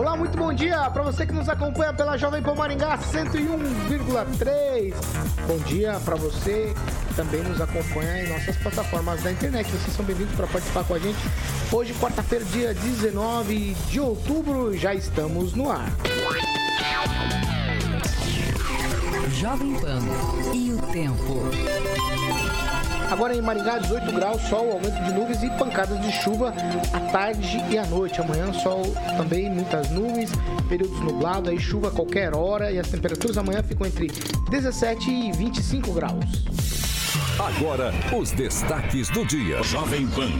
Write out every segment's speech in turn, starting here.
Olá, muito bom dia para você que nos acompanha pela Jovem Pan Maringá 101,3. Bom dia para você que também nos acompanha em nossas plataformas da internet. Vocês são bem-vindos para participar com a gente. Hoje, quarta-feira, dia 19 de outubro, já estamos no ar. Jovem Pan e o tempo. Agora em Maringá, 18 graus, sol, aumento de nuvens e pancadas de chuva à tarde e à noite. Amanhã, sol também, muitas nuvens, períodos nublados, aí chuva a qualquer hora e as temperaturas amanhã ficam entre 17 e 25 graus. Agora, os destaques do dia. Jovem Pan.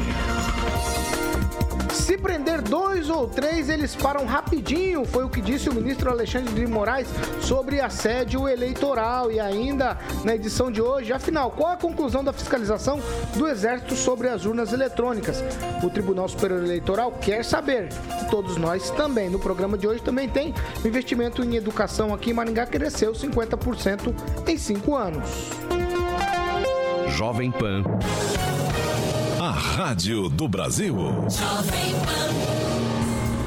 Se prender dois ou três, eles param rapidinho, foi o que disse o ministro Alexandre de Moraes sobre assédio eleitoral. E ainda na edição de hoje, afinal, qual a conclusão da fiscalização do Exército sobre as urnas eletrônicas? O Tribunal Superior Eleitoral quer saber. Todos nós também. No programa de hoje também tem investimento em educação aqui em Maringá cresceu 50% em cinco anos. Jovem Pan. A Rádio do Brasil.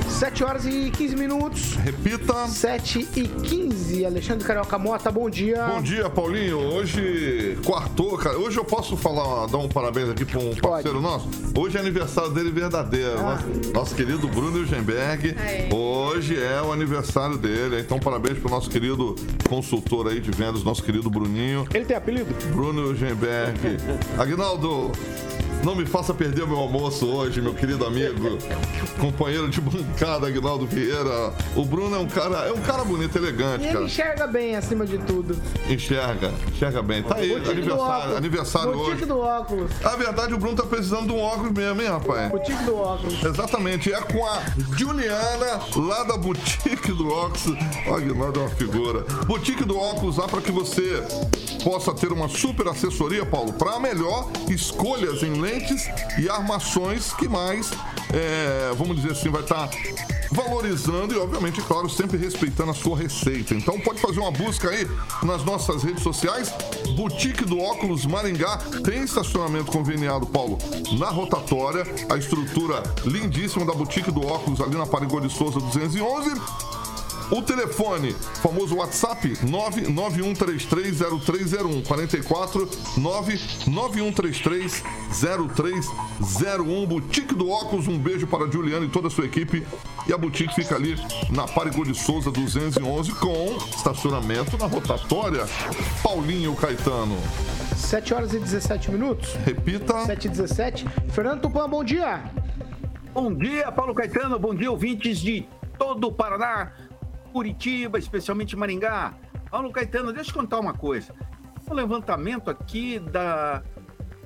7 horas e 15 minutos. Repita. 7 e 15. Alexandre Carioca Mota, bom dia. Bom dia, Paulinho. Hoje, quartou, cara. Hoje eu posso falar, dar um parabéns aqui para um parceiro nosso? Hoje é aniversário dele verdadeiro. Ah. Nosso, nosso querido Bruno Eugenberg. Hoje é o aniversário dele. Então, parabéns pro nosso querido consultor aí de vendas, nosso querido Bruninho. Ele tem apelido? Bruno Eugenberg. Aguinaldo, não me faça perder o meu almoço hoje, meu querido amigo. Companheiro de bancada, Aguinaldo Vieira. O Bruno é um cara, é um cara bonito, elegante, E ele cara. enxerga bem acima de tudo. Enxerga, enxerga bem. Tá aí, Boutique do aniversário, aniversário Boutique hoje. do óculos. A verdade, o Bruno tá precisando de um óculos mesmo, hein, rapaz? Boutique do óculos. Exatamente, é com a Juliana, lá da Boutique do Óculos. Ó, Aguinaldo é uma figura. Boutique do Óculos, lá para que você possa ter uma super assessoria, Paulo, para melhor escolhas em lentes e armações que mais, é, vamos dizer assim, vai estar valorizando e, obviamente, claro, sempre respeitando a sua receita. Então pode fazer uma busca aí nas nossas redes sociais. Boutique do Óculos Maringá tem estacionamento conveniado, Paulo, na rotatória. A estrutura lindíssima da Boutique do Óculos ali na Parigô de Souza 211. O telefone, famoso WhatsApp, 991330301 44 991330301 Boutique do Óculos, um beijo para a Juliana e toda a sua equipe. E a boutique fica ali na Parigô de Souza 211 com estacionamento na rotatória. Paulinho Caetano. 7 horas e 17 minutos. Repita. 7 e 17. Fernando Tupan, bom dia. Bom dia, Paulo Caetano. Bom dia, ouvintes de todo o Paraná, Curitiba, especialmente Maringá. Paulo Caetano, deixa eu contar uma coisa. Um levantamento aqui da,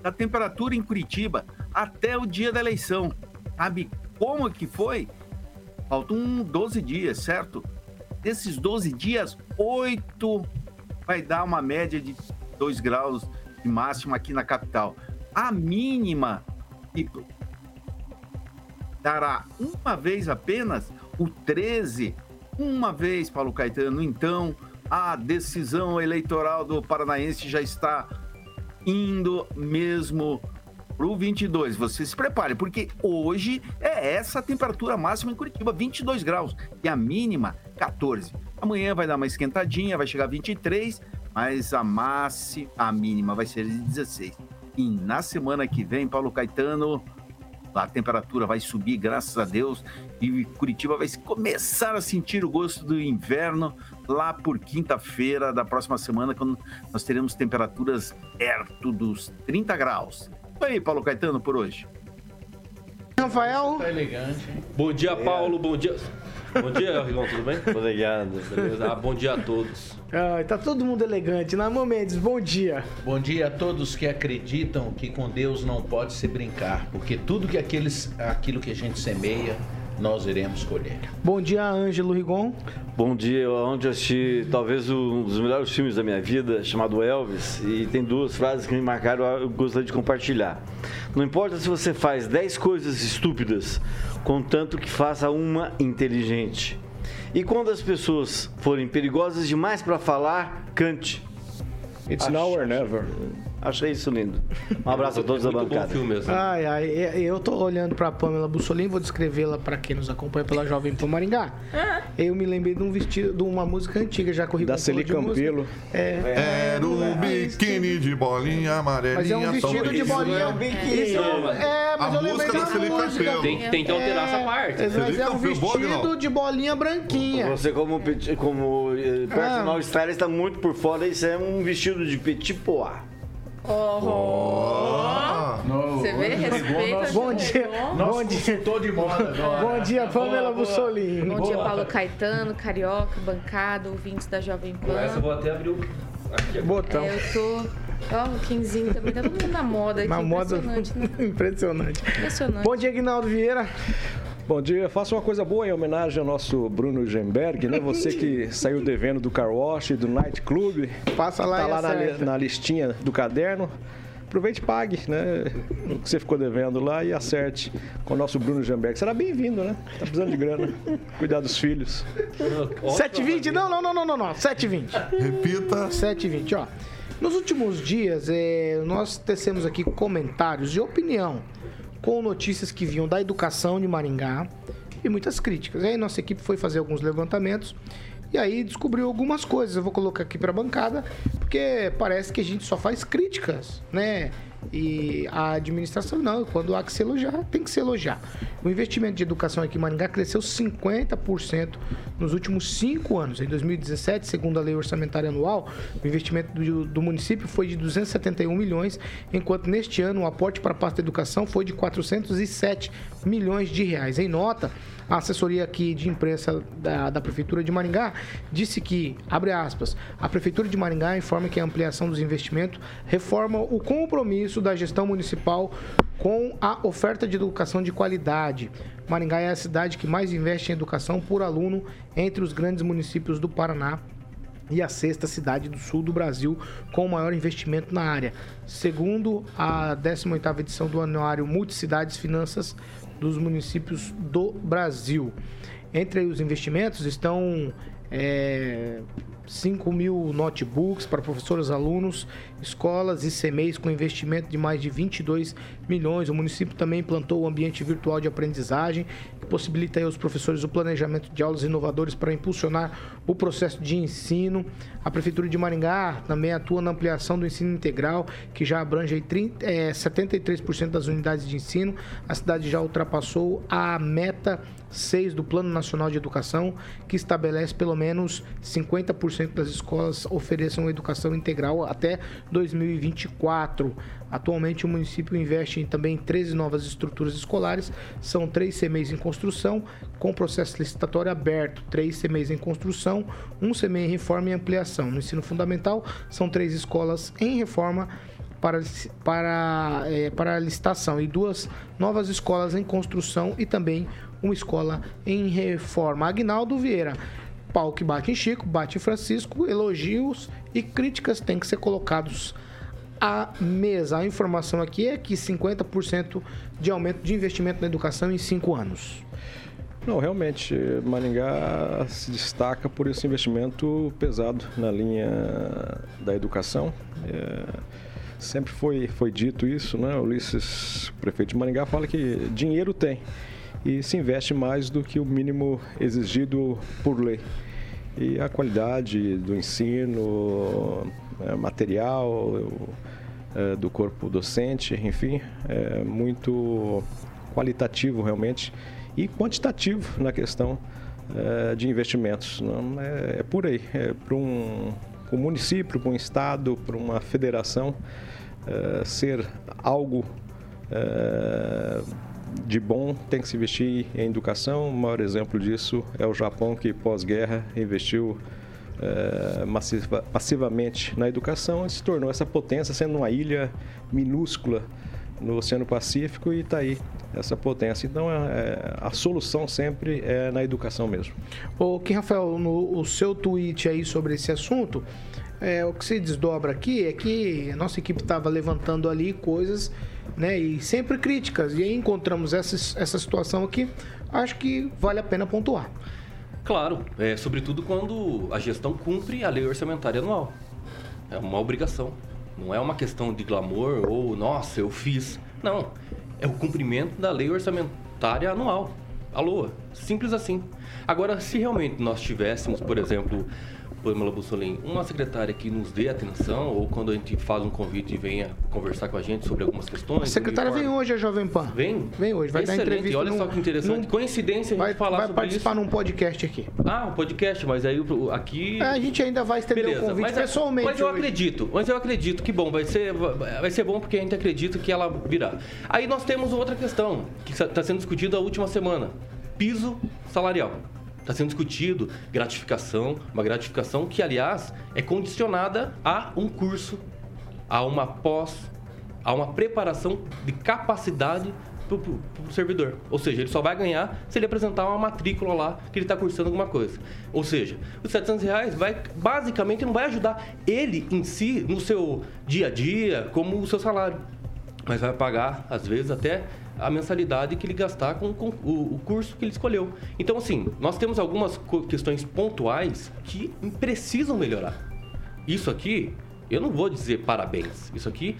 da temperatura em Curitiba até o dia da eleição. Sabe como que foi? Faltam 12 dias, certo? Desses 12 dias, 8 vai dar uma média de 2 graus de máxima aqui na capital. A mínima, e dará uma vez apenas o 13, uma vez, Paulo Caetano. Então, a decisão eleitoral do Paranaense já está indo mesmo pro 22. Você se prepare, porque hoje é essa a temperatura máxima em Curitiba, 22 graus, e a mínima 14. Amanhã vai dar uma esquentadinha, vai chegar a 23, mas a máxima, a mínima vai ser de 16. E na semana que vem, Paulo Caetano, a temperatura vai subir, graças a Deus, e Curitiba vai começar a sentir o gosto do inverno lá por quinta-feira da próxima semana, quando nós teremos temperaturas perto dos 30 graus. Isso aí, Paulo Caetano, por hoje. Rafael. Tá elegante, hein? Bom dia, Paulo. Bom dia. Bom dia, irmão, tudo bem? Obrigado. Beleza? Ah, bom dia a todos. Ai, tá todo mundo elegante. Naimo Mendes, bom dia. Bom dia a todos que acreditam que com Deus não pode se brincar, porque tudo que aqueles, aquilo que a gente semeia, nós iremos colher. Bom dia, Ângelo Rigon. Bom dia, onde eu assisti talvez um dos melhores filmes da minha vida, chamado Elvis, e tem duas frases que me marcaram, eu gostaria de compartilhar. Não importa se você faz 10 coisas estúpidas, contanto que faça uma inteligente. E quando as pessoas forem perigosas demais para falar, cante. It's now or never. Achei isso lindo. Um abraço a todos da Muito bom bancada. filme mesmo. Ai, ai, e- eu tô olhando pra Pamela Bussolini, vou descrevê-la pra quem nos acompanha pela Jovem Pan Maringá. Eu me lembrei de um vestido, de uma música antiga, já corri Da Celi Campelo. É, Era um biquíni de bolinha amarelinha. mas é um vestido de Isso bolinha. é- Isso é, mas A eu lembrei música da da Celi música. Campelo. Tem, tem que alterar essa parte. É, mas é um vestido de bolinha branquinha. Você como, como eh, personal Ah. stylist está muito por fora, isso é um vestido de petit pois. Ah, Você vê? Respeita. Bom dia, bom dia, de moda agora. bom dia, Pamela Bussolini. Bom dia, Paulo Caetano, Carioca, bancada, ouvintes da Jovem Com essa eu Pan. vou até abrir o. Aqui. Botão. É, eu tô. Ó, o Quinzinho também, tá todo mundo na moda aqui. Na moda Impressionante, né? impressionante. Impressionante. Bom dia, Guinaldo Vieira. Bom dia, faça uma coisa boa em homenagem ao nosso Bruno Gemberg, né? Você que saiu devendo do Car Wash, do Night Club, Passa lá tá e lá na, na listinha do caderno. Aproveite e pague, né? O que você ficou devendo lá e acerte com o nosso Bruno Gemberg. Será bem-vindo, né? Tá precisando de grana. Cuidar dos filhos. 7h20? Não, não, não, não, não, não. 7h20. repita. 7h20, ó. Nos últimos dias, é, nós tecemos aqui comentários de opinião com notícias que vinham da educação de Maringá e muitas críticas. Aí nossa equipe foi fazer alguns levantamentos e aí descobriu algumas coisas. Eu vou colocar aqui para a bancada, porque parece que a gente só faz críticas, né? E a administração não, quando há que se elogiar, tem que se elogiar. O investimento de educação aqui em Maringá cresceu 50% nos últimos cinco anos. Em 2017, segundo a lei orçamentária anual, o investimento do, do município foi de 271 milhões, enquanto neste ano o aporte para a pasta da educação foi de 407 milhões de reais. Em nota, a assessoria aqui de imprensa da, da Prefeitura de Maringá disse que, abre aspas, a Prefeitura de Maringá informa que a ampliação dos investimentos reforma o compromisso da gestão municipal com a oferta de educação de qualidade. Maringá é a cidade que mais investe em educação por aluno entre os grandes municípios do Paraná e a sexta cidade do sul do Brasil com o maior investimento na área. Segundo a 18ª edição do Anuário Multicidades Finanças dos Municípios do Brasil. Entre os investimentos estão é, 5 mil notebooks para professores, alunos, escolas e CMEs com investimento de mais de 22 milhões. O município também implantou o ambiente virtual de aprendizagem, que possibilita aos professores o planejamento de aulas inovadores para impulsionar o processo de ensino. A Prefeitura de Maringá também atua na ampliação do ensino integral, que já abrange aí 30, é, 73% das unidades de ensino. A cidade já ultrapassou a meta 6 do Plano Nacional de Educação, que estabelece pelo menos 50% das escolas ofereçam educação integral até 2024. Atualmente, o município investe em também em 13 novas estruturas escolares, são três CMEs em construção, com processo licitatório aberto, três CMEs em construção, um CME em reforma e ampliação. No ensino fundamental, são três escolas em reforma para, para, é, para licitação e duas novas escolas em construção e também uma escola em reforma. Agnaldo Vieira, pau que bate em Chico, bate em Francisco, elogios e críticas têm que ser colocados à mesa. A informação aqui é que 50% de aumento de investimento na educação em cinco anos. Não, realmente, Maringá se destaca por esse investimento pesado na linha da educação. É, sempre foi, foi dito isso, né? Ulisses, prefeito de Maringá, fala que dinheiro tem e se investe mais do que o mínimo exigido por lei. E a qualidade do ensino, é, material, é, do corpo docente, enfim, é muito qualitativo realmente e quantitativo na questão é, de investimentos. Não é, é por aí, é para um, um, município, para um estado, para uma federação ser algo de bom tem que se investir em educação. O maior exemplo disso é o Japão que pós-guerra investiu é, massiva, massivamente na educação e se tornou essa potência, sendo uma ilha minúscula no Oceano Pacífico e está aí essa potência. Então, é, a solução sempre é na educação mesmo. O que, Rafael, no o seu tweet aí sobre esse assunto, é, o que se desdobra aqui é que a nossa equipe estava levantando ali coisas, né, e sempre críticas. E aí encontramos essa, essa situação aqui, acho que vale a pena pontuar. Claro, é, sobretudo quando a gestão cumpre a lei orçamentária anual. É uma obrigação. Não é uma questão de glamour ou, nossa, eu fiz. Não. É o cumprimento da lei orçamentária anual. A LOA. Simples assim. Agora, se realmente nós tivéssemos, por exemplo, Pamela Bussolini, uma secretária que nos dê atenção, ou quando a gente faz um convite e venha conversar com a gente sobre algumas questões. A secretária vem hoje, a Jovem Pan. Vem? Vem hoje, vai Excelente. dar entrevista. Olha num- só que interessante. num- Coincidência a gente vai, falar vai sobre participar isso. num podcast aqui. Ah, um podcast, mas aí aqui. É, a gente ainda vai estender Beleza, o convite mas, é- pessoalmente. mas eu hoje. acredito, mas eu acredito que bom, vai ser, vai ser bom porque a gente acredita que ela virá. Aí nós temos outra questão que está sendo discutida a última semana: piso salarial. Está sendo discutido gratificação, uma gratificação que, aliás, é condicionada a um curso, a uma pós, a uma preparação de capacidade para o servidor. Ou seja, ele só vai ganhar se ele apresentar uma matrícula lá que ele está cursando alguma coisa. Ou seja, os 700 reais vai, basicamente não vai ajudar ele em si no seu dia a dia como o seu salário. Mas vai pagar, às vezes, até a mensalidade que ele gastar com, com o, o curso que ele escolheu. Então, assim, nós temos algumas questões pontuais que precisam melhorar. Isso aqui, eu não vou dizer parabéns. Isso aqui,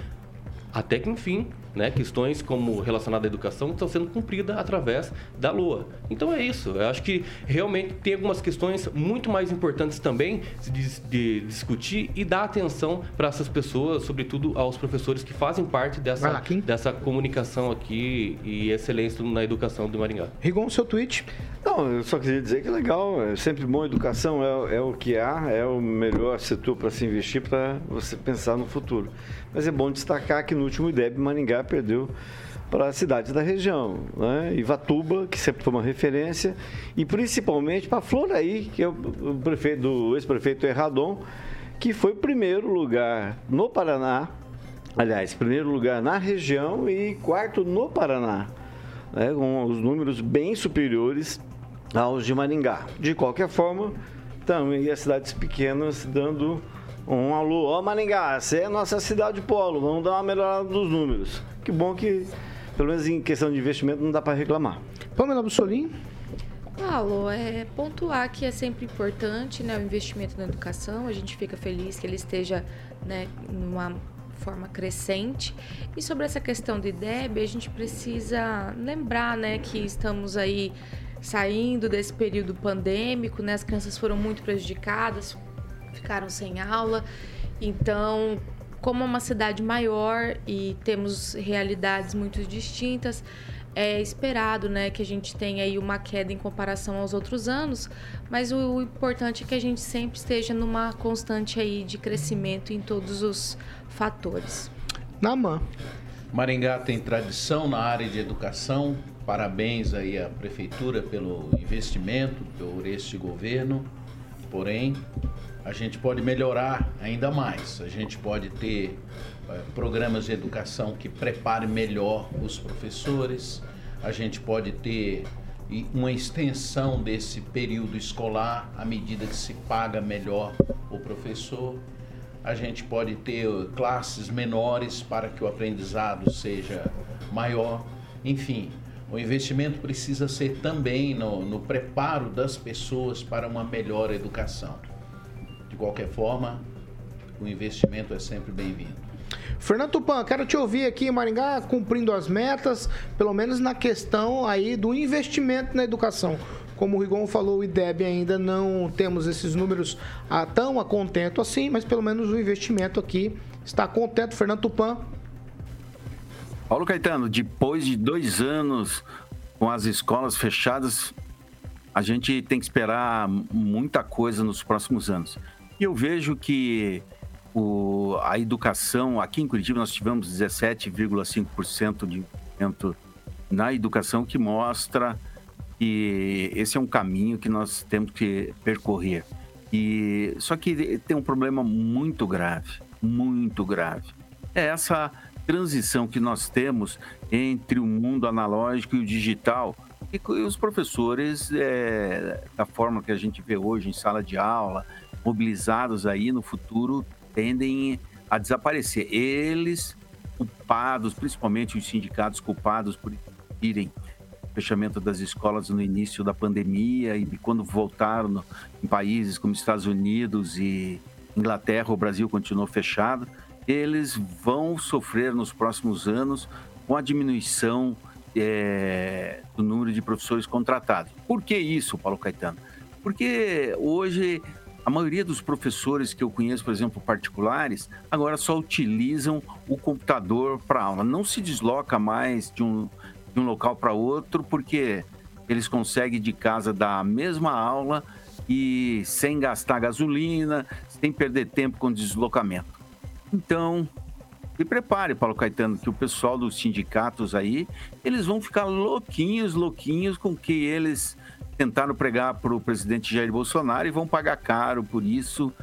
até que enfim, né, questões como relacionadas à educação estão sendo cumpridas através da LOA. Então é isso. Eu acho que realmente tem algumas questões muito mais importantes também de, de discutir e dar atenção para essas pessoas, sobretudo aos professores que fazem parte dessa, lá, dessa comunicação aqui e excelência na educação do Maringá. Rigon, seu tweet. Não, eu só queria dizer que é legal, é sempre bom. Educação é, é o que há, é o melhor setor para se investir para você pensar no futuro. Mas é bom destacar que no último IDEB, Maringá perdeu para as cidades da região, né? Ivatuba, que sempre foi uma referência, e principalmente para Floraí, que é o o prefeito do ex-prefeito Erradon, que foi primeiro lugar no Paraná, aliás, primeiro lugar na região e quarto no Paraná né, com os números bem superiores aos de Maringá. De qualquer forma, também as cidades pequenas dando um alô. Ó, Maringá, essa é a nossa cidade polo, vamos dar uma melhorada dos números. Que bom que, pelo menos em questão de investimento, não dá para reclamar. Pamela Bussolini. Paulo, é pontuar que é sempre importante né, o investimento na educação. A gente fica feliz que ele esteja né, numa forma crescente. E sobre essa questão do IDEB, a gente precisa lembrar né, que estamos aí saindo desse período pandêmico, né, as crianças foram muito prejudicadas, ficaram sem aula. Então, como é uma cidade maior e temos realidades muito distintas, é esperado, né, que a gente tenha aí uma queda em comparação aos outros anos, mas o, o importante é que a gente sempre esteja numa constante aí de crescimento em todos os fatores. Naman. Maringá tem tradição na área de educação. Parabéns aí à prefeitura pelo investimento por este governo. Porém, a gente pode melhorar ainda mais. A gente pode ter eh, programas de educação que preparem melhor os professores. A gente pode ter uma extensão desse período escolar à medida que se paga melhor o professor. A gente pode ter uh, classes menores para que o aprendizado seja maior. Enfim, o investimento precisa ser também no, no preparo das pessoas para uma melhor educação. De qualquer forma, o investimento é sempre bem-vindo. Fernando Tupan, quero te ouvir aqui em Maringá, cumprindo as metas, pelo menos na questão aí do investimento na educação. Como o Rigon falou, o IDEB ainda não temos esses números ah, tão a contento assim, mas pelo menos o investimento aqui está contento. Fernando Tupan. Paulo Caetano, depois de dois anos com as escolas fechadas, a gente tem que esperar muita coisa nos próximos anos. E eu vejo que o, a educação, aqui em Curitiba nós tivemos 17,5% de investimento na educação, que mostra que esse é um caminho que nós temos que percorrer. E só que tem um problema muito grave, muito grave. É essa transição que nós temos entre o mundo analógico e o digital. E os professores, é, da forma que a gente vê hoje em sala de aula, mobilizados aí no futuro, tendem a desaparecer. Eles, culpados, principalmente os sindicatos culpados por irem fechamento das escolas no início da pandemia e quando voltaram no- em países como Estados Unidos e Inglaterra, o Brasil continuou fechado, eles vão sofrer nos próximos anos com a diminuição eh, do número de professores contratados. Por que isso, Paulo Caetano? Porque hoje a maioria dos professores que eu conheço, por exemplo, particulares, agora só utilizam o computador para aula. Não se desloca mais de um, de um local para outro, porque eles conseguem de casa dar a mesma aula e sem gastar gasolina, sem perder tempo com deslocamento. Então, se prepare, Paulo Caetano, que o pessoal dos sindicatos aí, eles vão ficar louquinhos, louquinhos com que eles tentaram pregar para o presidente Jair Bolsonaro e vão pagar caro por isso,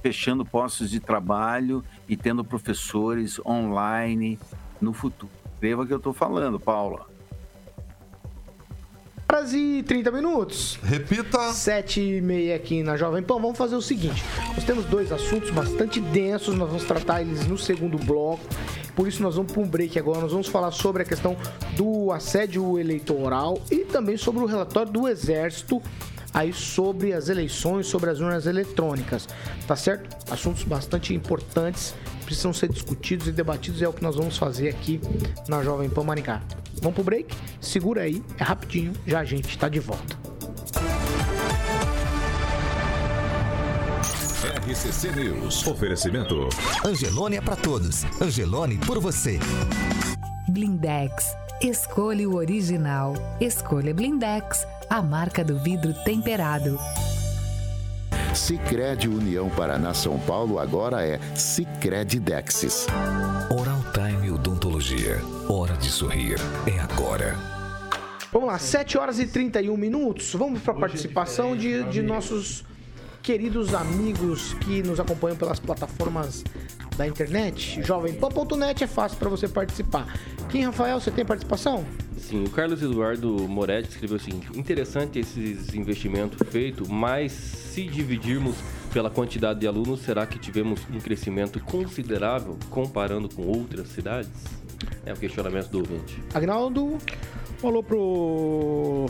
fechando postos de trabalho e tendo professores online no futuro. Escreva o que eu estou falando, Paula. Horas e 30 minutos. Repita. 7 e meia aqui na Jovem Pan. Vamos fazer o seguinte: nós temos dois assuntos bastante densos, nós vamos tratar eles no segundo bloco. Por isso, nós vamos para um break agora. Nós vamos falar sobre a questão do assédio eleitoral e também sobre o relatório do Exército aí sobre as eleições, sobre as urnas eletrônicas, tá certo? Assuntos bastante importantes, precisam ser discutidos e debatidos, é o que nós vamos fazer aqui na Jovem Pan Maringá. Vamos pro break? Segura aí, é rapidinho, já a gente tá de volta. RCC News. Oferecimento. Angelone é pra todos. Angelone por você. Blindex. Escolha o original. Escolha Blindex, a marca do vidro temperado. Sicredi União Paraná São Paulo agora é Sicredi Dexis. Oral Time Odontologia. Hora de sorrir. É agora. Vamos lá, 7 horas e 31 minutos. Vamos para a participação de, de nossos queridos amigos que nos acompanham pelas plataformas da internet. Jovempan.net é fácil para você participar. Quem, Rafael, você tem participação? Sim, o Carlos Eduardo Moretti escreveu o seguinte: interessante esses investimentos feitos, mas se dividirmos pela quantidade de alunos, será que tivemos um crescimento considerável comparando com outras cidades? É o questionamento do ouvinte. Agnaldo? Um alô pro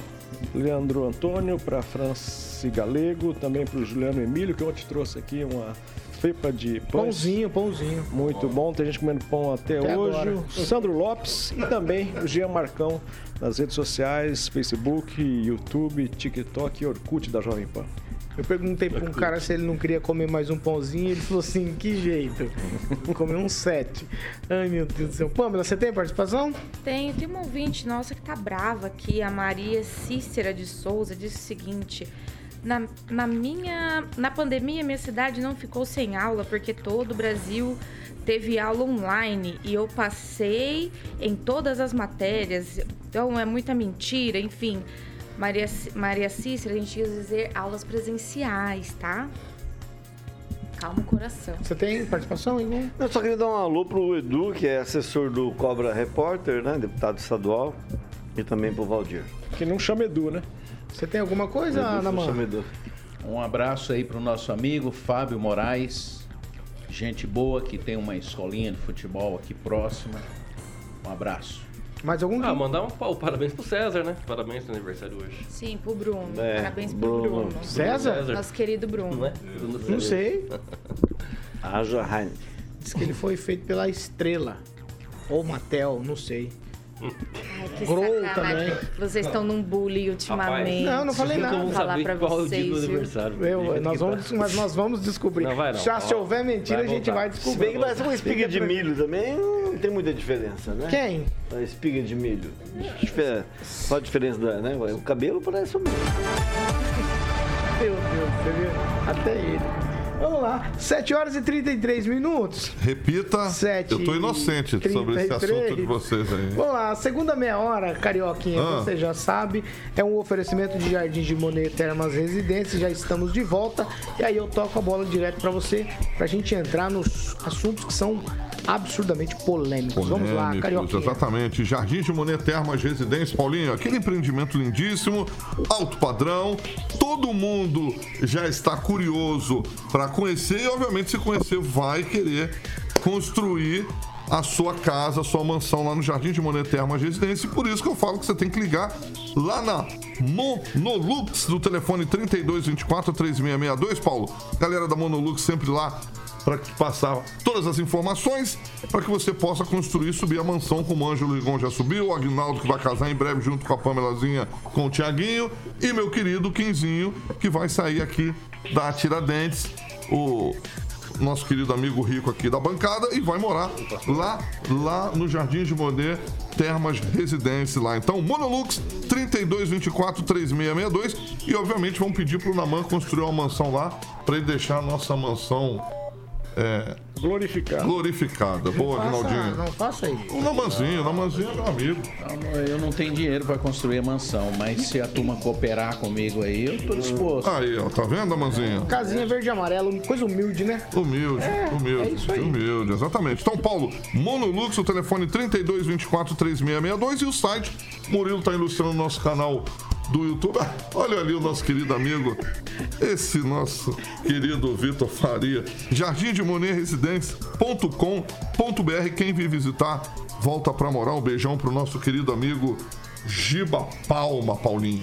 Leandro Antônio, para Franci Galego, também pro Juliano Emílio, que ontem trouxe aqui uma fepa de pães. Pãozinho, pãozinho. Muito bom, tem gente comendo pão até, Até hoje. agora. Sandro Lopes e também o Jean Marcão nas redes sociais, Facebook, YouTube, TikTok e Orkut da Jovem Pan. Eu perguntei para um cara se ele não queria comer mais um pãozinho, ele falou assim, que jeito? Comer um sete. Ai, meu Deus do céu. Pamela, você tem participação? Tem, tem uma ouvinte nossa que tá brava aqui, a Maria Cícera de Souza, disse o seguinte. Na, na minha. Na pandemia, minha cidade não ficou sem aula, porque todo o Brasil teve aula online e eu passei em todas as matérias. Então é muita mentira, enfim. Maria, Maria Cícera, a gente quis dizer aulas presenciais, tá? Calma o coração. Você tem participação, Igor? Eu só queria dar um alô pro Edu, que é assessor do Cobra Repórter, né? Deputado estadual. E também pro Valdir. Que não chama Edu, né? Você tem alguma coisa, Chama Edu. Um abraço aí pro nosso amigo Fábio Moraes. Gente boa que tem uma escolinha de futebol aqui próxima. Um abraço. Mais algum? Ah, mandar um pau- parabéns pro César, né? Parabéns no aniversário hoje. Sim, pro Bruno. É, Parabéns pro Bruno. Bruno. César? César. Nosso querido Bruno. Não é? Não sei. Haja Heineken. Diz que ele foi feito pela Estrela. Ou Matel, não sei. Ai, que Grow sacanagem. também. Vocês estão num bullying ultimamente. Não, não falei nada. Vou falar pra vocês, viu? Eu, nós vamos, mas nós vamos descobrir. Não vai não. Já se houver mentira, vai a gente voltar. vai Se descobrir. bem que parece uma espiga de milho também, não tem muita diferença, né? Quem? A espiga de milho. Difer- Qual a diferença da, né? O cabelo parece o mesmo. Meu Deus, você viu? Até ele. Vamos lá, 7 horas e 33 minutos. Repita. Sete Eu tô inocente e sobre esse 33. assunto de vocês aí. Vamos lá, segunda meia hora, Carioquinha, Ah. você já sabe, é um oferecimento de Jardim de Monet Termas Residências, já estamos de volta. E aí eu toco a bola direto pra você, pra gente entrar nos assuntos que são absurdamente polêmicos. Vamos lá, Polêmicos, Carioquinha. Exatamente. Jardim de Monet Termas Residência, Paulinho, aquele empreendimento lindíssimo, alto padrão. Todo mundo já está curioso para conhecer e, obviamente, se conhecer, vai querer construir a sua casa, a sua mansão lá no Jardim de Monet Termas Residência. E por isso que eu falo que você tem que ligar lá na Monolux, do telefone 3224 3662, Paulo. Galera da Monolux sempre lá para passar todas as informações para que você possa construir subir a mansão como o Ângelo Rigon já subiu, o Agnaldo que vai casar em breve junto com a Pamelazinha com o Tiaguinho e meu querido Quinzinho que vai sair aqui da Tiradentes, o nosso querido amigo rico aqui da bancada e vai morar lá, lá no Jardim de Monet Termas Residência lá. Então, Monolux 3224 3662 e obviamente vamos pedir pro Naman construir uma mansão lá para ele deixar a nossa mansão é, glorificada. Glorificada. Boa, Agnaldinho. Não faça isso. O Namanzinho, o Namanzinho é meu amigo. Eu não tenho dinheiro para construir a mansão, mas se a turma cooperar comigo aí, eu tô disposto. Aí, ó, tá vendo, Namanzinho? Casinha verde e amarelo, coisa humilde, né? Humilde, É, humilde, é isso aí. humilde, exatamente. Então, Paulo, Monolux, o telefone 3224 3662 e o site. Murilo tá ilustrando o nosso canal do YouTube. Ah, Olha ali o nosso querido amigo, esse nosso querido Vitor Faria. Jardim de Monet Residência.com.br. Quem vir visitar, volta pra morar. Um beijão pro nosso querido amigo Giba Palma, Paulinho.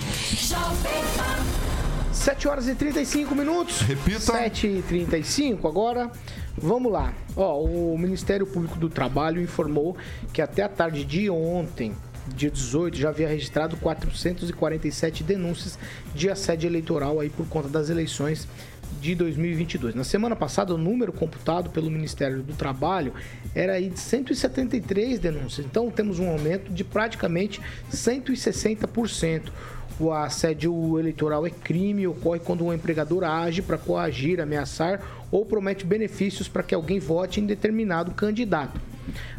7 horas e 35 minutos. Repita. 7 e 35 agora. Vamos lá. Ó, o Ministério Público do Trabalho informou que até a tarde de ontem, dia 18, já havia registrado 447 denúncias de assédio eleitoral aí por conta das eleições de 2022. Na semana passada, o número computado pelo Ministério do Trabalho era aí de 173 denúncias. Então, temos um aumento de praticamente 160%. O assédio eleitoral é crime ocorre quando um empregador age para coagir, ameaçar ou promete benefícios para que alguém vote em determinado candidato.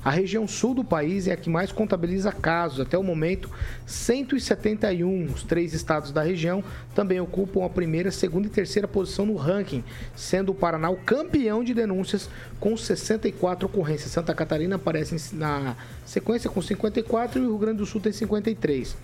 A região sul do país é a que mais contabiliza casos. Até o momento, 171. Os três estados da região também ocupam a primeira, segunda e terceira posição no ranking, sendo o Paraná o campeão de denúncias com 64 ocorrências. Santa Catarina aparece na sequência com 54 e o Rio Grande do Sul tem 53.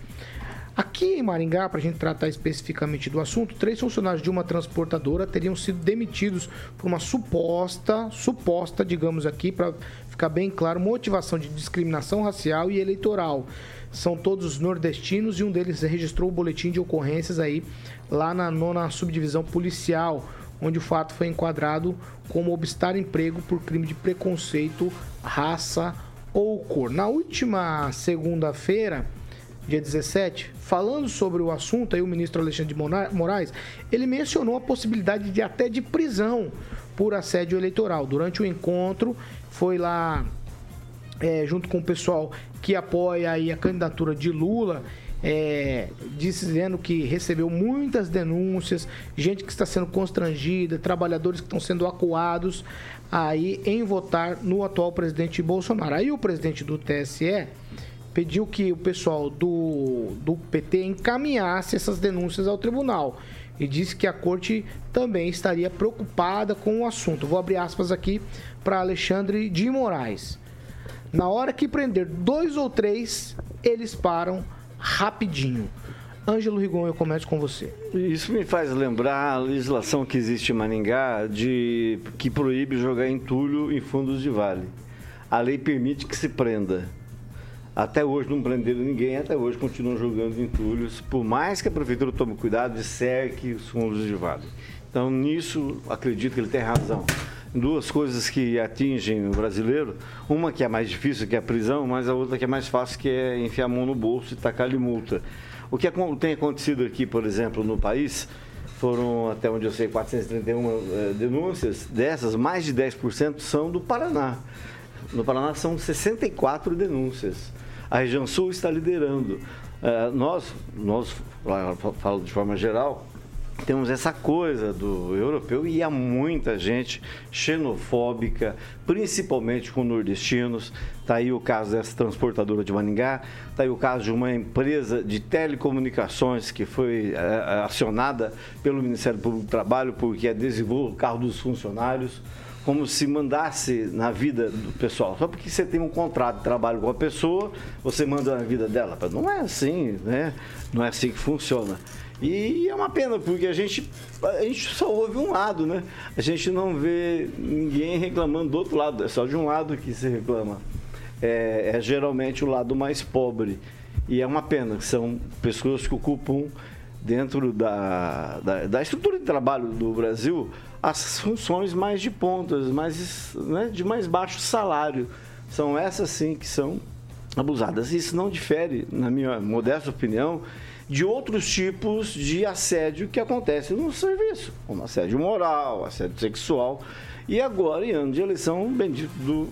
Aqui em Maringá, para a gente tratar especificamente do assunto, três funcionários de uma transportadora teriam sido demitidos por uma suposta, suposta, digamos aqui, para ficar bem claro, motivação de discriminação racial e eleitoral. São todos nordestinos e um deles registrou o boletim de ocorrências aí lá na nona subdivisão policial, onde o fato foi enquadrado como obstar emprego por crime de preconceito, raça ou cor. Na última segunda-feira, dia 17, falando sobre o assunto, aí o ministro Alexandre de Moraes, ele mencionou a possibilidade de até de prisão por assédio eleitoral. Durante o encontro, foi lá é, junto com o pessoal que apoia aí a candidatura de Lula, é, dizendo que recebeu muitas denúncias, gente que está sendo constrangida, trabalhadores que estão sendo acuados aí em votar no atual presidente Bolsonaro. Aí o presidente do TSE pediu que o pessoal do, do PT encaminhasse essas denúncias ao tribunal e disse que a corte também estaria preocupada com o assunto. Vou abrir aspas aqui para Alexandre de Moraes. Na hora que prender dois ou três, eles param rapidinho. Ângelo Rigon, eu começo com você. Isso me faz lembrar a legislação que existe em Maningá de que proíbe jogar entulho em fundos de vale. A lei permite que se prenda. Até hoje não prenderam ninguém, até hoje continuam jogando entulhos, por mais que a prefeitura tome cuidado de cerque os fundos de vale. Então, nisso, acredito que ele tem razão. Duas coisas que atingem o brasileiro, uma que é mais difícil, que é a prisão, mas a outra que é mais fácil, que é enfiar a mão no bolso e tacar-lhe multa. O que tem acontecido aqui, por exemplo, no país, foram, até onde eu sei, 431 eh, denúncias, dessas, mais de 10% são do Paraná. No Paraná são 64 denúncias. A região sul está liderando. Eh, nós, nós, falo de forma geral, temos essa coisa do europeu e há muita gente xenofóbica, principalmente com nordestinos. Está aí o caso dessa transportadora de Maningá, está aí o caso de uma empresa de telecomunicações que foi eh, acionada pelo Ministério Público do Trabalho porque adesivou o carro dos funcionários. Como se mandasse na vida do pessoal. Só porque você tem um contrato de trabalho com a pessoa, você manda na vida dela. Não é assim, né? Não é assim que funciona. E é uma pena, porque a gente, a gente só ouve um lado, né? A gente não vê ninguém reclamando do outro lado, é só de um lado que se reclama. É, é geralmente o lado mais pobre. E é uma pena, são pessoas que ocupam dentro da, da, da estrutura de trabalho do Brasil as funções mais de pontas, mais, né, de mais baixo salário. São essas sim que são abusadas. Isso não difere, na minha modesta opinião, de outros tipos de assédio que acontecem no serviço, como assédio moral, assédio sexual e agora, em ano de eleição, bendito do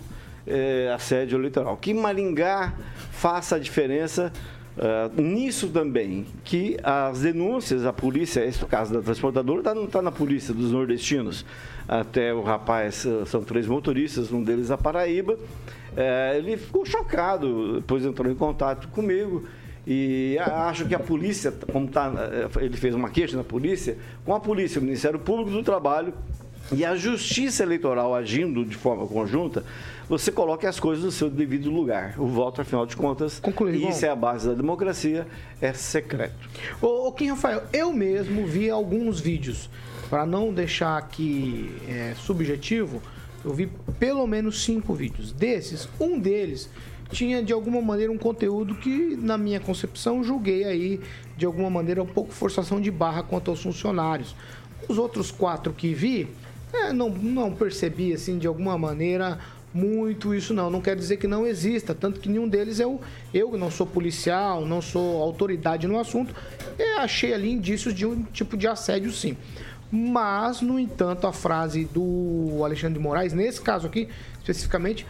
é, assédio eleitoral. Que Maringá faça a diferença Uh, nisso também, que as denúncias, a polícia, esse é o caso da transportadora, está tá na polícia dos nordestinos. Até o rapaz, são três motoristas, um deles a Paraíba. Uh, ele ficou chocado, depois entrou em contato comigo. E acho que a polícia, como tá, ele fez uma queixa na polícia, com a polícia, o Ministério Público do Trabalho e a Justiça Eleitoral agindo de forma conjunta, você coloque as coisas no seu devido lugar. O voto, afinal de contas, Concluir, e isso é a base da democracia, é secreto. Ô, ô Kim Rafael, eu mesmo vi alguns vídeos, para não deixar aqui é, subjetivo, eu vi pelo menos cinco vídeos. Desses, um deles tinha de alguma maneira um conteúdo que, na minha concepção, julguei aí de alguma maneira um pouco forçação de barra quanto aos funcionários. Os outros quatro que vi, é, não, não percebi assim de alguma maneira muito isso não. Não quer dizer que não exista, tanto que nenhum deles eu, eu não sou policial, não sou autoridade no assunto, achei ali indícios de um tipo de assédio sim. Mas, no entanto, a frase do Alexandre de Moraes, nesse caso aqui, especificamente,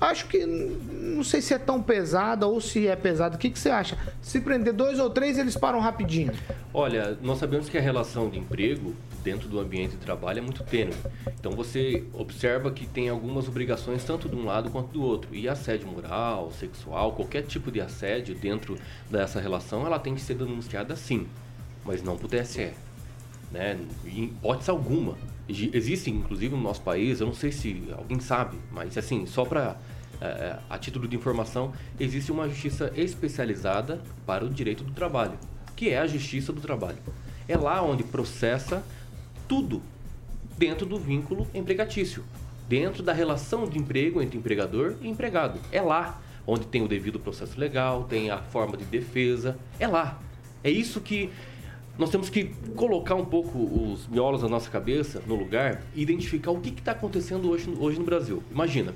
acho que não sei se é tão pesada ou se é pesada. O que, que você acha? Se prender dois ou três, eles param rapidinho. Olha, nós sabemos que a relação de emprego dentro do ambiente de trabalho é muito tênue. Então você observa que tem algumas obrigações tanto de um lado quanto do outro. E assédio moral, sexual, qualquer tipo de assédio dentro dessa relação, ela tem que ser denunciada sim, mas não por TSE. Né? Em hipótese alguma. Existe, inclusive, no nosso país, eu não sei se alguém sabe, mas assim, só para a título de informação, existe uma justiça especializada para o direito do trabalho, que é a Justiça do Trabalho. É lá onde processa tudo dentro do vínculo empregatício, dentro da relação de emprego entre empregador e empregado. É lá onde tem o devido processo legal, tem a forma de defesa, é lá. É isso que nós temos que colocar um pouco os miolos da nossa cabeça no lugar e identificar o que está acontecendo hoje, hoje no Brasil. Imagina,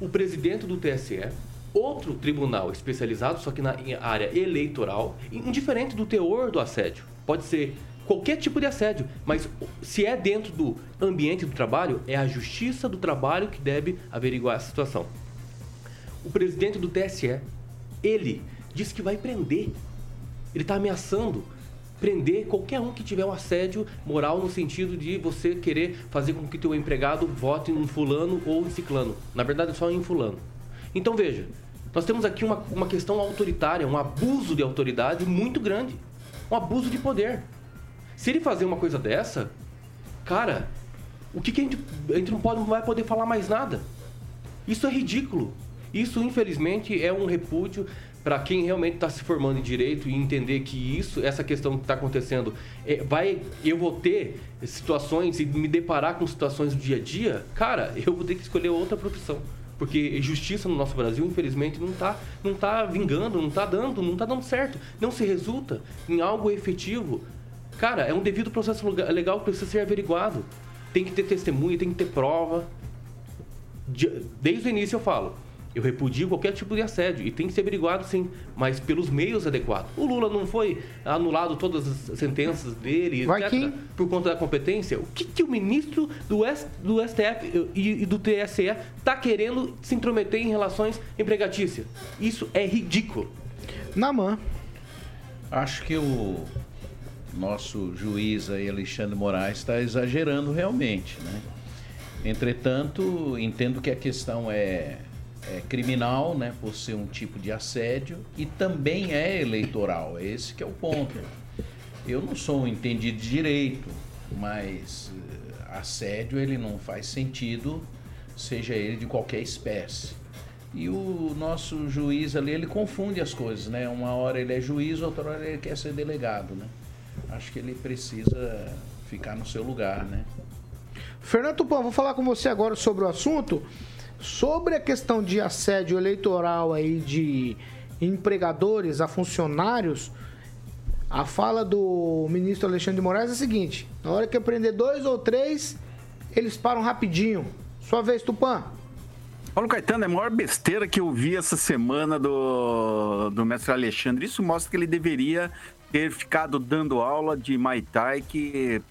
o presidente do TSE, outro tribunal especializado, só que na área eleitoral, indiferente do teor do assédio. Pode ser qualquer tipo de assédio, mas se é dentro do ambiente do trabalho, é a justiça do trabalho que deve averiguar essa situação. O presidente do TSE, ele disse que vai prender. Ele está ameaçando prender qualquer um que tiver um assédio moral no sentido de você querer fazer com que teu empregado vote em fulano ou em ciclano. Na verdade, só em fulano. Então veja, nós temos aqui uma, uma questão autoritária, um abuso de autoridade muito grande. Um abuso de poder. Se ele fazer uma coisa dessa, cara, o que, que a, gente, a gente não, pode, não vai poder falar mais nada? Isso é ridículo. Isso, infelizmente, é um repúdio para quem realmente está se formando em direito e entender que isso, essa questão que está acontecendo, é, vai, eu vou ter situações e me deparar com situações do dia a dia, cara, eu vou ter que escolher outra profissão. Porque justiça no nosso Brasil, infelizmente, não está não tá vingando, não está dando, não está dando certo. Não se resulta em algo efetivo Cara, é um devido processo legal que precisa ser averiguado. Tem que ter testemunha, tem que ter prova. Desde o início eu falo, eu repudio qualquer tipo de assédio e tem que ser averiguado sim, mas pelos meios adequados. O Lula não foi anulado todas as sentenças dele, etc, por conta da competência. O que, que o ministro do, S, do STF e, e do TSE está querendo se intrometer em relações empregatícias? Isso é ridículo. Na mão. Acho que o nosso juiz aí, Alexandre Moraes, está exagerando realmente, né? Entretanto, entendo que a questão é, é, criminal, né, por ser um tipo de assédio, e também é eleitoral, é esse que é o ponto. Eu não sou um entendido de direito, mas eh, assédio ele não faz sentido, seja ele de qualquer espécie. E o nosso juiz ali, ele confunde as coisas, né? Uma hora ele é juiz, outra hora ele quer ser delegado, né? Acho que ele precisa ficar no seu lugar, né? Fernando Tupan, vou falar com você agora sobre o assunto. Sobre a questão de assédio eleitoral aí de empregadores a funcionários, a fala do ministro Alexandre de Moraes é a seguinte: na hora que prender dois ou três, eles param rapidinho. Sua vez, Tupã. Paulo Caetano, é a maior besteira que eu vi essa semana do, do mestre Alexandre. Isso mostra que ele deveria ter ficado dando aula de Muay Thai, que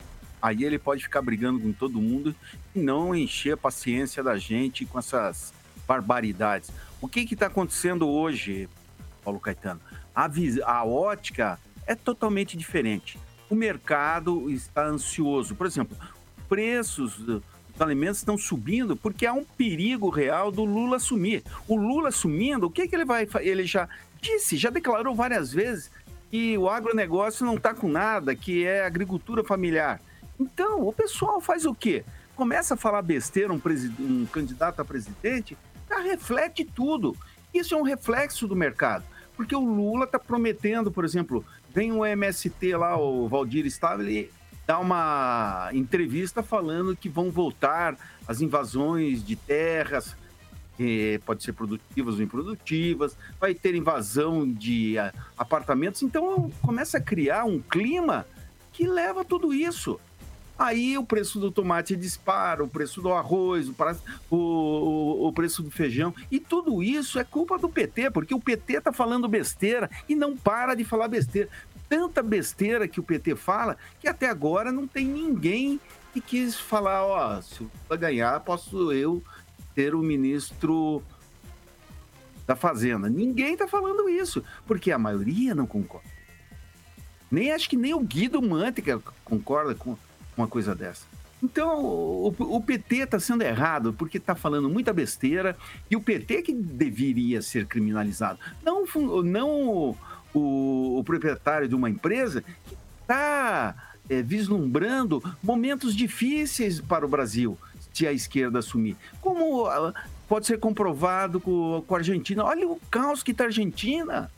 aí ele pode ficar brigando com todo mundo não encher a paciência da gente com essas barbaridades. O que está acontecendo hoje, Paulo Caetano? A, a ótica é totalmente diferente. O mercado está ansioso. Por exemplo, preços dos alimentos estão subindo porque há um perigo real do Lula assumir. O Lula assumindo, o que, que ele vai Ele já disse, já declarou várias vezes que o agronegócio não está com nada, que é agricultura familiar. Então, o pessoal faz o quê? Começa a falar besteira um, um candidato a presidente, já reflete tudo. Isso é um reflexo do mercado. Porque o Lula está prometendo, por exemplo, vem o MST lá, o Valdir Estava, ele dá uma entrevista falando que vão voltar as invasões de terras, que pode ser produtivas ou improdutivas, vai ter invasão de ah, apartamentos. Então começa a criar um clima que leva a tudo isso. Aí o preço do tomate dispara, o preço do arroz, o, o, o, preço do feijão. E tudo isso é culpa do PT, porque o PT está falando besteira e não para de falar besteira. Tanta besteira que o PT fala que até agora não tem ninguém que quis falar: ó, se eu ganhar, posso eu ter o ministro da Fazenda. Ninguém está falando isso, porque a maioria não concorda. Nem acho que nem o Guido Mantega concorda com uma coisa dessa. Então, o, o PT está sendo errado porque está falando muita besteira e o PT que deveria ser criminalizado. Não, não o, o proprietário de uma empresa que está é, vislumbrando momentos difíceis para o Brasil se a esquerda assumir. Como ah, pode ser comprovado com, com a Argentina. Olha o caos que está a Argentina.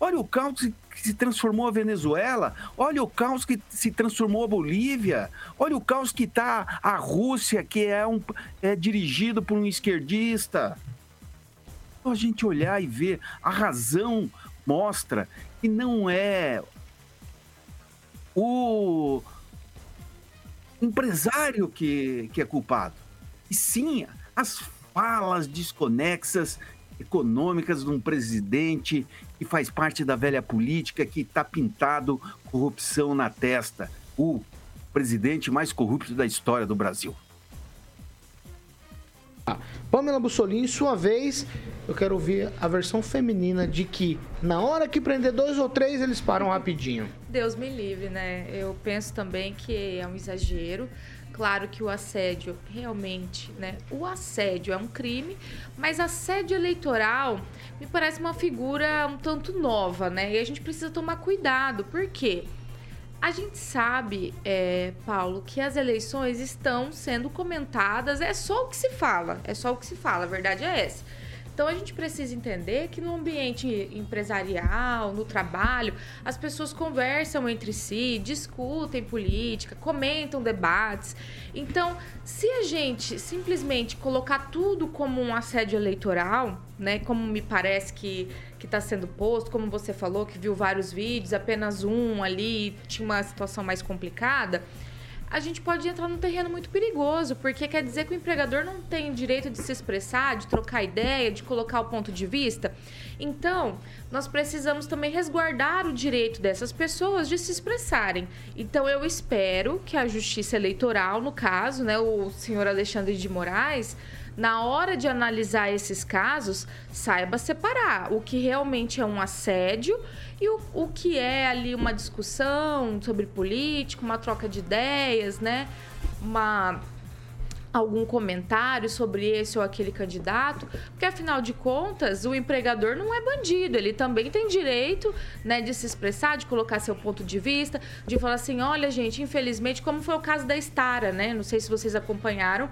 Olha o caos que se transformou a Venezuela. Olha o caos que se transformou a Bolívia. Olha o caos que está a Rússia, que é, um, é dirigido por um esquerdista. Só a gente olhar e ver, a razão mostra que não é o empresário que, que é culpado, e sim as falas desconexas econômicas de um presidente que faz parte da velha política que está pintado corrupção na testa. O presidente mais corrupto da história do Brasil. Pamela Bussolini, sua vez, eu quero ouvir a versão feminina de que na hora que prender dois ou três, eles param rapidinho. Deus me livre, né? Eu penso também que é um exagero. Claro que o assédio realmente, né? O assédio é um crime, mas assédio eleitoral me parece uma figura um tanto nova, né? E a gente precisa tomar cuidado. Por quê? A gente sabe, é, Paulo, que as eleições estão sendo comentadas, é só o que se fala, é só o que se fala, a verdade é essa. Então a gente precisa entender que no ambiente empresarial, no trabalho, as pessoas conversam entre si, discutem política, comentam debates. Então, se a gente simplesmente colocar tudo como um assédio eleitoral, né, como me parece que que está sendo posto, como você falou, que viu vários vídeos, apenas um ali tinha uma situação mais complicada, a gente pode entrar num terreno muito perigoso, porque quer dizer que o empregador não tem direito de se expressar, de trocar ideia, de colocar o ponto de vista. Então, nós precisamos também resguardar o direito dessas pessoas de se expressarem. Então, eu espero que a Justiça Eleitoral, no caso, né, o senhor Alexandre de Moraes, na hora de analisar esses casos, saiba separar o que realmente é um assédio e o, o que é ali uma discussão sobre política, uma troca de ideias, né? Uma algum comentário sobre esse ou aquele candidato, porque afinal de contas, o empregador não é bandido, ele também tem direito, né, de se expressar, de colocar seu ponto de vista, de falar assim, olha, gente, infelizmente, como foi o caso da Stara, né? Não sei se vocês acompanharam,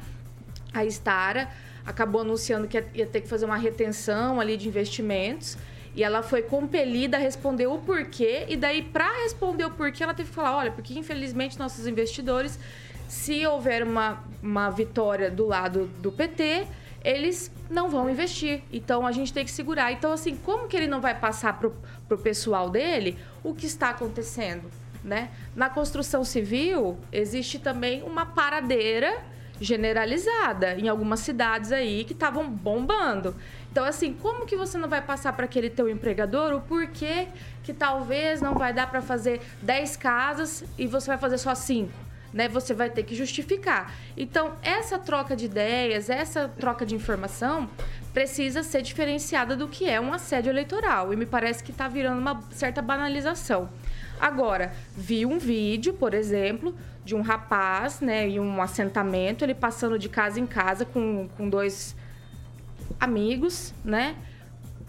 a Stara acabou anunciando que ia ter que fazer uma retenção ali de investimentos. E ela foi compelida a responder o porquê. E daí, para responder o porquê, ela teve que falar: olha, porque infelizmente nossos investidores se houver uma, uma vitória do lado do PT, eles não vão investir. Então a gente tem que segurar. Então, assim, como que ele não vai passar para o pessoal dele o que está acontecendo? Né? Na construção civil, existe também uma paradeira generalizada em algumas cidades aí que estavam bombando. Então, assim, como que você não vai passar para aquele teu empregador o porquê que talvez não vai dar para fazer 10 casas e você vai fazer só 5? né? Você vai ter que justificar. Então, essa troca de ideias, essa troca de informação precisa ser diferenciada do que é um assédio eleitoral. E me parece que está virando uma certa banalização. Agora, vi um vídeo, por exemplo, de um rapaz, né, em um assentamento, ele passando de casa em casa com, com dois amigos, né?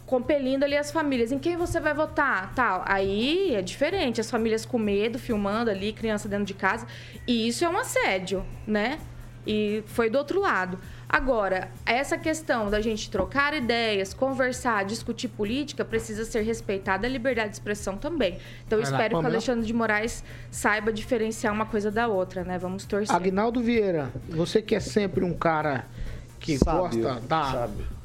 compelindo ali as famílias. Em quem você vai votar? Tal. Aí é diferente. As famílias com medo, filmando ali, criança dentro de casa. E isso é um assédio, né? E foi do outro lado. Agora, essa questão da gente trocar ideias, conversar, discutir política, precisa ser respeitada a liberdade de expressão também. Então, eu espero lá, que o Alexandre de Moraes saiba diferenciar uma coisa da outra, né? Vamos torcer. Agnaldo Vieira, você que é sempre um cara que Sábio, gosta da, sábio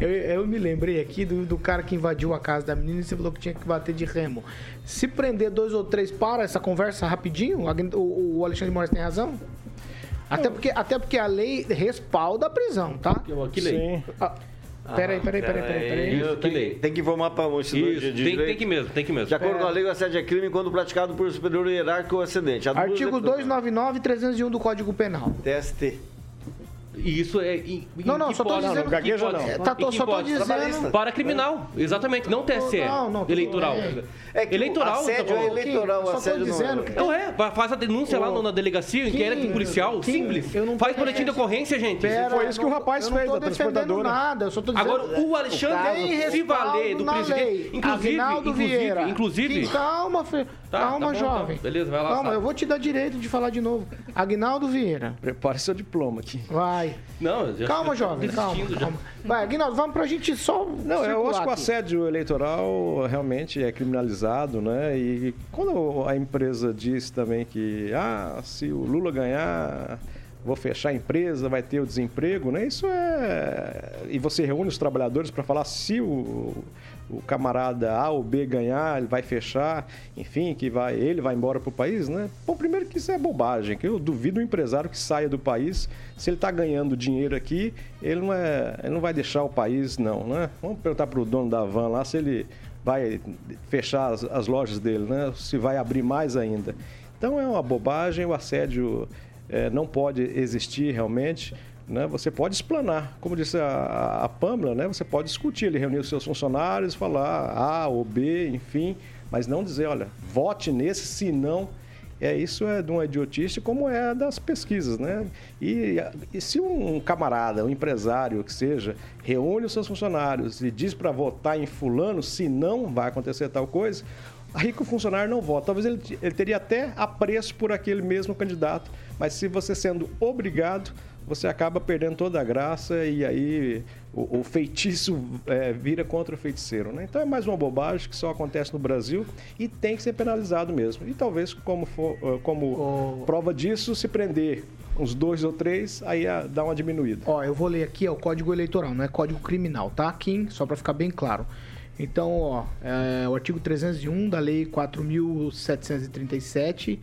eu, eu, me lembrei aqui do, do, cara que invadiu a casa da menina e você falou que tinha que bater de remo. Se prender dois ou três para essa conversa rapidinho, o, o Alexandre Moraes tem razão? Até porque, até porque a lei respalda a prisão, tá? Que lei? Sim. Ah, Peraí, peraí, peraí, peraí. peraí. Isso, tem, tem que informar para o Isso, de tem, tem, que mesmo, tem que mesmo. De acordo com a lei, o assédio é crime quando praticado por superior hierárquico ou ascendente. Artigo 299 e 301 do Código Penal. TST. E isso é. Em, não, não, só tô dizendo. Não, gagueja não. É, tá, tô, só tô dizendo. Para criminal, exatamente, não TSE. Não, não, eleitoral. É que eleitoral. Assédio é eleitoral, só assédio dizendo. Não é, faz a denúncia lá na delegacia, inquérito policial, simples. Faz boletim de ocorrência, gente. Foi isso que o rapaz fez, a transportadora. nada, eu só tô dizendo. Agora, o Alexandre se valer do presidente. Inclusive, inclusive, inclusive. Calma, Fê. Tá, Calma, tá bom, jovem. Então. Beleza, vai lá. Calma, sabe. eu vou te dar direito de falar de novo. Agnaldo Vieira. Prepare seu diploma aqui. Vai. Não, já Calma, jovem, calma, já. calma. Vai, Agnaldo, vamos pra gente só. Não, eu acho que o assédio eleitoral realmente é criminalizado, né? E quando a empresa diz também que, ah, se o Lula ganhar vou fechar a empresa, vai ter o desemprego, né? Isso é. E você reúne os trabalhadores para falar se o, o camarada A ou B ganhar, ele vai fechar, enfim, que vai, ele vai embora para o país, né? Bom, primeiro que isso é bobagem, que eu duvido o empresário que saia do país, se ele está ganhando dinheiro aqui, ele não, é, ele não vai deixar o país, não, né? Vamos perguntar para o dono da van lá se ele vai fechar as, as lojas dele, né? Se vai abrir mais ainda. Então é uma bobagem, o assédio é, não pode existir realmente. Né? Você pode explanar, como disse a, a Pâmela, né? você pode discutir, ele reunir os seus funcionários, falar A ou B, enfim, mas não dizer, olha, vote nesse, se não. É, isso é de uma idiotice, como é das pesquisas, né? E, e se um camarada, um empresário que seja, reúne os seus funcionários e diz para votar em fulano, se não vai acontecer tal coisa, aí que o funcionário não vota. Talvez ele, ele teria até apreço por aquele mesmo candidato, mas se você sendo obrigado, você acaba perdendo toda a graça e aí o, o feitiço é, vira contra o feiticeiro. Né? Então é mais uma bobagem que só acontece no Brasil e tem que ser penalizado mesmo. E talvez, como, for, eh, como oh. prova disso, se prender uns dois ou três, aí dá uma diminuída. Ó, eu vou ler aqui, é o Código Eleitoral, não é Código Criminal, tá, Kim? Só para ficar bem claro. Então, ó, é, o artigo 301 da Lei 4.737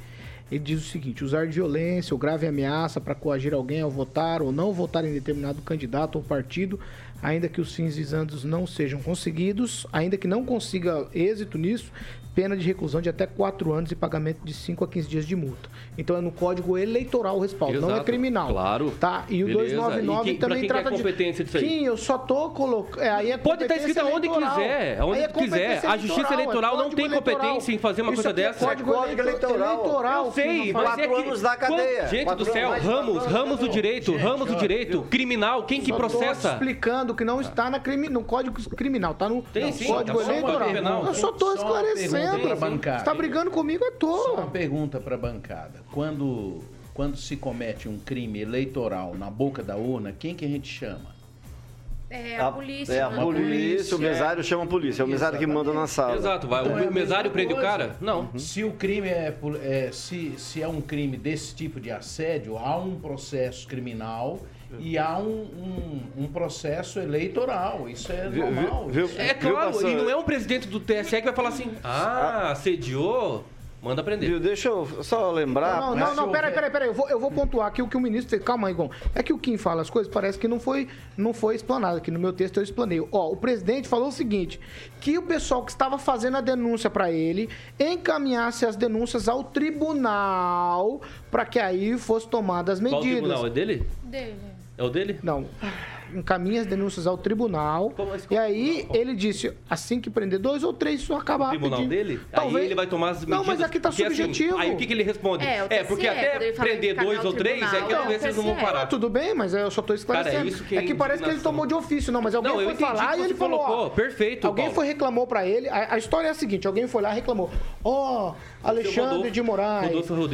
ele diz o seguinte: usar violência ou grave ameaça para coagir alguém ao votar ou não votar em determinado candidato ou partido ainda que os fins visandos não sejam conseguidos, ainda que não consiga êxito nisso, pena de reclusão de até 4 anos e pagamento de 5 a 15 dias de multa. Então é no Código Eleitoral o respaldo, não é Exato. criminal. Claro. Tá? E o Beleza. 299 E pra também quem que é trata competência de disso aí? Kim, eu só tô colocando, é, aí é Pode estar escrito competência aonde quiser, aonde é quiser. A Justiça é Eleitoral não código tem eleitoral. competência em fazer uma Isso coisa aqui é dessa. Código É código eleitoral. eleitoral. Eu sei, mas é que... anos da cadeia. Quando- Gente Quatro do céu, anos. ramos, ramos do direito, ramos do direito, criminal, quem que Só tô processa? explicando que não está na crime, no Código Criminal, tá no Tem sim, Código tá no Eleitoral. Código Penal. Eu só tô esclarecendo. Pergunta pra bancada. Você tá brigando comigo à Só uma toa. pergunta para a bancada. Quando, quando se comete um crime eleitoral na boca da urna, quem que a gente chama? É a polícia. É a né? polícia, o mesário chama a polícia, é o mesário que manda na sala. Exato, vai. Então é O mesário mesma prende o coisa. cara? Não. Se o crime é, é, se, se é um crime desse tipo de assédio, há um processo criminal e há um, um, um processo eleitoral. Isso é Viu- normal. viu- É Viu, claro, pastor? e não é um presidente do TSE que vai falar assim, ah, assediou, manda prender. Viu, deixa eu só lembrar. Não, mas não, não, peraí, peraí, peraí. Eu vou, eu vou pontuar aqui o que o ministro. Calma aí, Gon. É que o Kim fala as coisas, parece que não foi, não foi explanado. Aqui no meu texto eu explanei. Ó, o presidente falou o seguinte: que o pessoal que estava fazendo a denúncia para ele encaminhasse as denúncias ao tribunal para que aí fosse tomadas Qual medidas. tribunal? É dele? Dele. É o dele? Não. Encaminha as denúncias ao tribunal. Como- e aí tribunal? ele disse: assim que prender dois ou três, isso acaba O tribunal rapidinho. dele? Talvez. Aí ele vai tomar as medidas. Não, mas aqui tá porque, assim, subjetivo. aí o que, que ele responde? É, É, porque até prender dois ou três, é que tribunal, é ver se eles não vão parar. Tudo bem, mas eu só tô esclarecendo. Cara, é isso que é é que parece que ele tomou de ofício, não, mas alguém Não, foi falar que e ele falou. colocou. ó, Perfeito, Alguém Paulo. foi reclamou pra ele. A, a história é a seguinte: alguém foi lá e reclamou. Ó, Alexandre Rodolfo- de Moraes,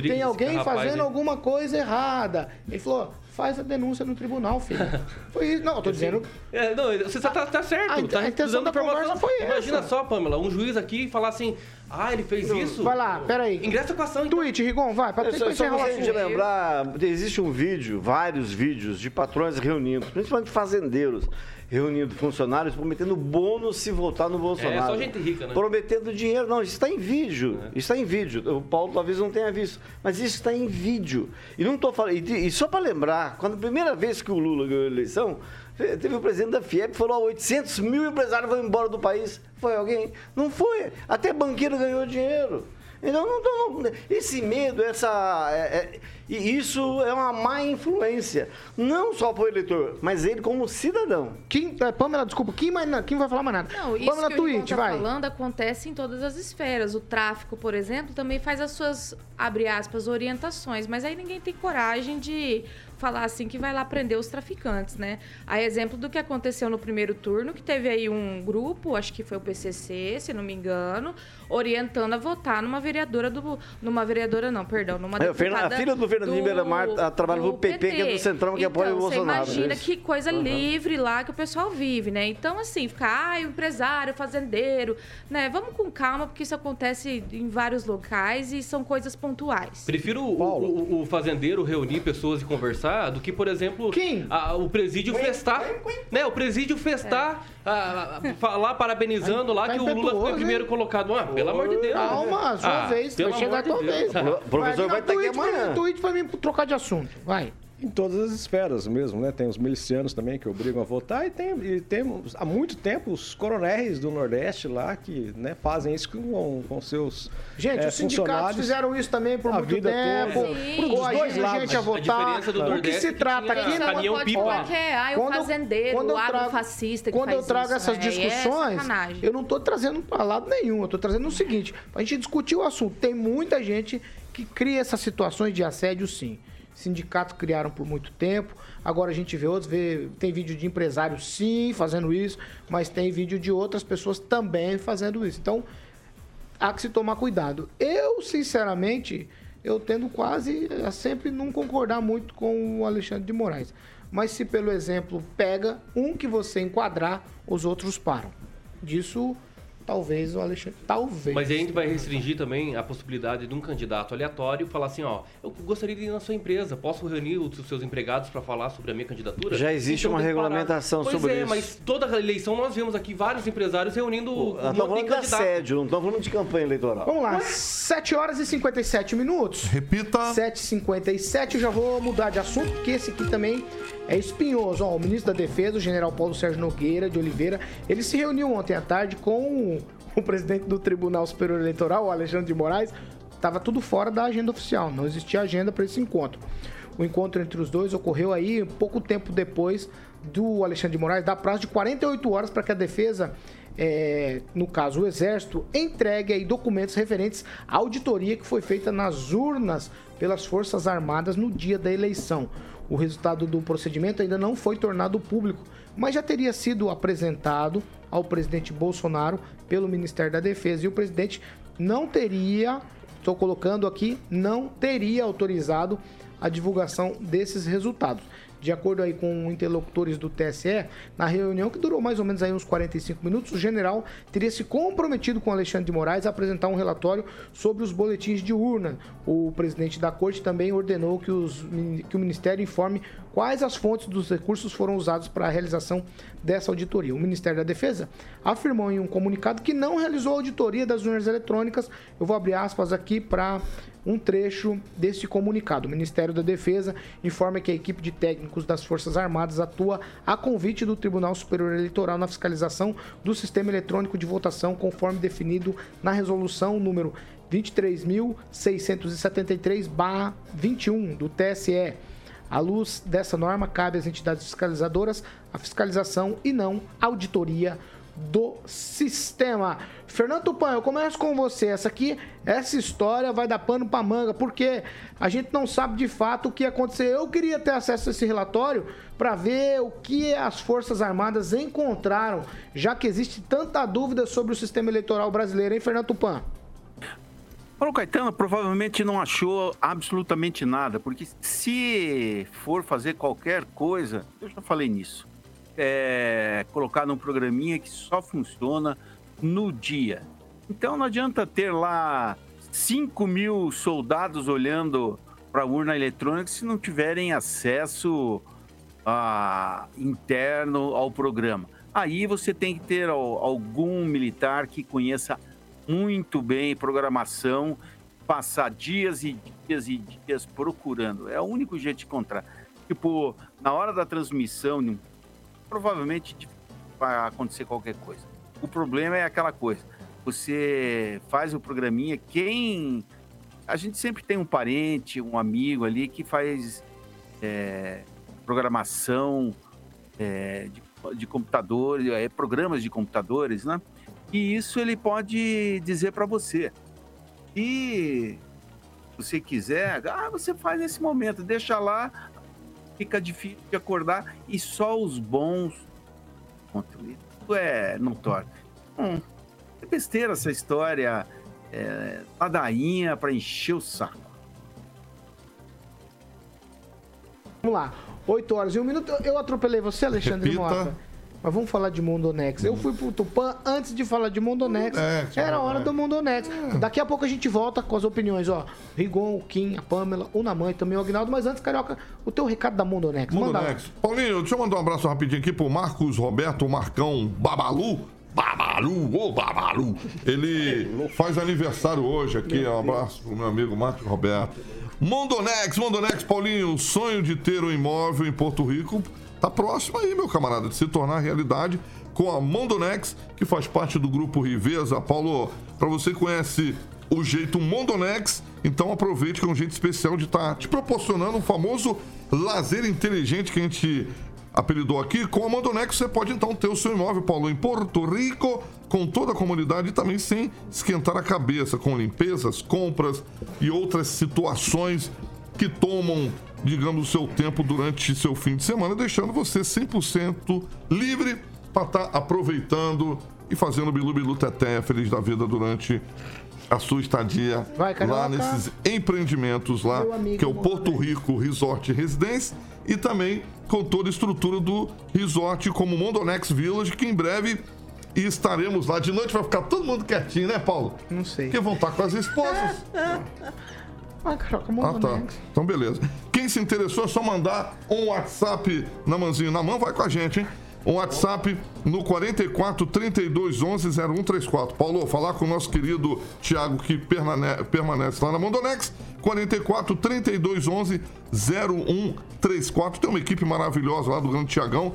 tem alguém fazendo alguma coisa errada. Ele falou: faz a denúncia no tribunal, filho. Foi isso. Não, eu tô dizendo. É, não, você tá, tá certo, A- tá a intenção dando da informação. foi Imagina essa. só, Pamela, um juiz aqui falar assim, ah, ele fez isso. Vai lá, peraí. Ingressa com a ação, então. Tweet, Rigon, vai, pra, pra só, só de assunto. lembrar, existe um vídeo, vários vídeos de patrões reunindo, principalmente fazendeiros, reunindo funcionários, prometendo bônus se votar no Bolsonaro. É, só gente rica, né? Prometendo dinheiro. Não, isso está em vídeo. Isso está em vídeo. O Paulo talvez não tenha visto, mas isso está em vídeo. E não estou falando. E, e só para lembrar, quando a primeira vez que o Lula ganhou a eleição, teve o presidente da FIEP que falou: "Ó, 800 mil empresários vão embora do país. Foi alguém? Não foi. Até banqueiro ganhou dinheiro. Então, não, não- não- esse medo, essa. é- é- e isso é uma má influência. Não só para o eleitor, mas ele como cidadão. Kim, é, Pamela, desculpa, mas não, Kim vai falar mais nada. Não, isso Pamela, que tweet, tá vai. falando acontece em todas as esferas. O tráfico, por exemplo, também faz as suas, abre aspas, orientações. Mas aí ninguém tem coragem de falar assim que vai lá prender os traficantes, né? A exemplo do que aconteceu no primeiro turno, que teve aí um grupo, acho que foi o PCC, se não me engano, orientando a votar numa vereadora do... Numa vereadora não, perdão, numa É, a filha do Fernandinho Beiramar, ela trabalha pro PP, que é do Centrão, que apoia o Então, Bolsonaro, Você imagina isso. que coisa Uhum. livre lá que o pessoal vive, né? Então, assim, ficar, o empresário, o fazendeiro, né? Vamos com calma, porque isso acontece em vários locais e são coisas pontuais. Prefiro o, o- o fazendeiro reunir pessoas e conversar do que, por exemplo, a- o presídio festar. Né? O presídio festar, a- a- falar parabenizando lá Tá que o Lula foi o primeiro colocado. Ah, pelo amor de Deus. Calma, a sua Ah, vez, vai chegar a amor tua de vez. O professor vai estar aqui tweet pra amanhã. mim, tweet pra mim trocar de assunto. Vai. Em todas as esferas mesmo, né? Tem os milicianos também que obrigam a votar e tem, e temos há muito tempo os coronéis do Nordeste lá que né, fazem isso com, com seus Gente, é, os sindicatos fizeram isso também por a muito vida tempo. Com a gente, a votar. do o que se é que trata aqui... Isso é uma caminhão pode pipa. falar que é, ai, Quando eu- fazendeiro, quando eu o trago- agrofascista que Quando faz eu trago isso, essas né? É discussões, eu não estou trazendo para lado nenhum. Eu estou trazendo o seguinte: a gente discutir o assunto. Tem muita gente que cria essas situações de assédio, sim. Sindicatos criaram por muito tempo. Agora a gente vê outros, vê, tem vídeo de empresários, sim, fazendo isso, mas tem vídeo de outras pessoas também fazendo isso. Então, há que se tomar cuidado. Eu, sinceramente, eu tendo quase a sempre não concordar muito com o Alexandre de Moraes. Mas se pelo exemplo pega um que você enquadrar, os outros param. Disso, talvez o Alexandre. Talvez. Mas aí a gente vai restringir também a possibilidade de um candidato aleatório falar assim, ó, eu gostaria de ir na sua empresa, posso reunir os seus empregados para falar sobre a minha candidatura? Já existe uma que parar. regulamentação pois sobre é, isso. mas toda a eleição nós vemos aqui vários empresários reunindo um monte estamos de falando de candidatos. assédio, não estamos falando de campanha eleitoral. Vamos lá. 7 horas e 57 minutos. Repita. 7h57, eu já vou mudar de assunto, porque esse aqui também é espinhoso. Ó, o ministro da Defesa, o general Paulo Sérgio Nogueira de Oliveira, ele se reuniu ontem à tarde com o presidente do Tribunal Superior Eleitoral, o Alexandre de Moraes. Tava tudo fora da agenda oficial, não existia agenda para esse encontro. O encontro entre os dois ocorreu aí pouco tempo depois do Alexandre de Moraes dar prazo de 48 horas para que a defesa é, no caso o Exército, entregue aí documentos referentes à auditoria que foi feita nas urnas pelas Forças Armadas no dia da eleição. O resultado do procedimento ainda não foi tornado público, mas já teria sido apresentado ao presidente Bolsonaro pelo Ministério da Defesa e o presidente não teria, estou colocando aqui, não teria autorizado a divulgação desses resultados de acordo aí com interlocutores do TSE, na reunião que durou mais ou menos aí uns 45 minutos, o general teria se comprometido com Alexandre de Moraes a apresentar um relatório sobre os boletins de urna. O presidente da corte também ordenou que, os, que o ministério informe quais as fontes dos recursos foram usados para a realização dessa auditoria. O Ministério da Defesa afirmou em um comunicado que não realizou a auditoria das urnas eletrônicas. Eu vou abrir aspas aqui para um trecho desse comunicado. O Ministério da Defesa informa que a equipe de técnicos das Forças Armadas atua a convite do Tribunal Superior Eleitoral na fiscalização do sistema eletrônico de votação, conforme definido na resolução número 23.673-21 do TSE. À luz dessa norma, cabe às entidades fiscalizadoras a fiscalização e não auditoria do sistema. Fernando Tupan, eu começo com você. Essa aqui, essa história vai dar pano para manga, porque a gente não sabe de fato o que aconteceu. Eu queria ter acesso a esse relatório para ver o que as Forças Armadas encontraram, já que existe tanta dúvida sobre o sistema eleitoral brasileiro, hein, Fernando Tupan? Paulo Caetano provavelmente não achou absolutamente nada, porque se for fazer qualquer coisa, eu já falei nisso, é colocar num programinha que só funciona no dia. Então não adianta ter lá 5 mil soldados olhando para a urna eletrônica se não tiverem acesso a, direto ao programa. Aí você tem que ter algum militar que conheça muito bem programação, passar dias e dias e dias procurando. É o único jeito de encontrar. Tipo, na hora da transmissão, provavelmente vai acontecer qualquer coisa. O problema é aquela coisa. Você faz o programinha, quem. A gente sempre tem um parente, um amigo ali que faz é, programação é, de, de computadores, é, programas de computadores, né? E isso ele pode dizer para você. E você quiser, ah, você faz nesse momento, deixa lá, fica difícil de acordar e só os bons Isso é notório. Hum, é besteira essa história, é, ladainha para encher o saco. Vamos lá, 8 horas e um minuto. Eu atropelei você, Alexandre Repita. Mota. Mas vamos falar de Mondonex. Eu fui pro Tupã antes de falar de Mondonex. Mondonex, Era a hora do Mondonex. Daqui a pouco a gente volta com as opiniões, ó. Rigon, o Kim, a Pamela, o Namã e também o Agnaldo. Mas antes, Carioca, o teu recado da Mondonex. Manda. Mondonex. Paulinho, deixa eu mandar um abraço rapidinho aqui pro Marcos Roberto Marcão Babalu. Babalu, ô Babalu. Ele faz aniversário hoje aqui. Um abraço pro meu amigo Marcos Roberto. Mondonex, Mondonex, Paulinho, o sonho de ter um imóvel em Porto Rico tá próximo aí, meu camarada, de se tornar realidade com a Mondonex, que faz parte do grupo Riveza. Paulo, para você que conhece o jeito Mondonex, então aproveite que é um jeito especial de estar te proporcionando um famoso lazer inteligente que a gente apelidou aqui. Com a Mondonex você pode então ter o seu imóvel, Paulo, em Porto Rico, com toda a comunidade e também sem esquentar a cabeça com limpezas, compras e outras situações que tomam, digamos, o seu tempo durante seu fim de semana, deixando você 100% livre para estar aproveitando e fazendo bilu bilu teté feliz da vida durante a sua estadia Vai, lá nesses empreendimentos lá, que é o. Porto Rico Resort Residência e também com toda a estrutura do resort como Mondonex Village, que em breve estaremos lá. De noite vai ficar todo mundo quietinho, né, Paulo? Não sei. Porque vão estar com as esposas. Ah, Carioca, Ah, tá. Mondonex. Então, beleza. Quem se interessou é só mandar um WhatsApp na manzinho na mão, vai com a gente, hein? um WhatsApp no 44 32 11 0134. Paulo, falar com o nosso querido Tiago que permane- permanece lá na Mondonex. 44 32 11 0134. Tem uma equipe maravilhosa lá do Grande Tiagão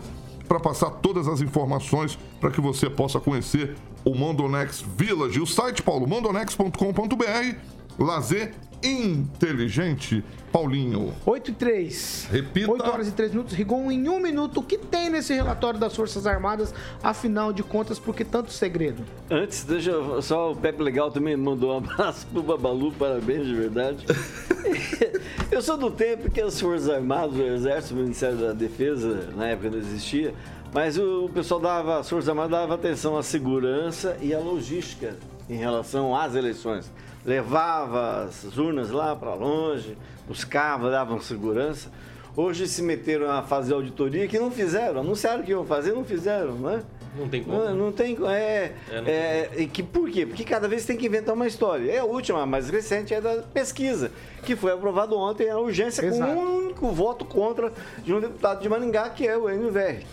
para passar todas as informações para que você possa conhecer o Mondonex Village. O site, Paulo, mondonex.com.br. Lazer inteligente, Paulinho. 8 e 3. Repita. 8 horas e 3 minutos. Rigon, em um minuto, o que tem nesse relatório das Forças Armadas, afinal de contas, por que tanto segredo? Antes, deixa eu- só o Pepe Legal também mandou um abraço pro Babalu, parabéns de verdade. eu sou do tempo que as Forças Armadas, o Exército, o Ministério da Defesa, na época não existia, mas o pessoal dava, as Forças Armadas dava atenção à segurança e à logística em relação às eleições. Levava as urnas lá para longe, buscava, davam segurança. Hoje se meteram a fazer auditoria que não fizeram, anunciaram que iam fazer, não fizeram, né? Não tem como. Não, não tem. É, É, não é, e que, por quê? Porque cada vez tem que inventar uma história. É a última, a mais recente, é da pesquisa, que foi aprovado ontem a urgência Exato. com um único voto contra de um deputado de Maringá, que é o NVR.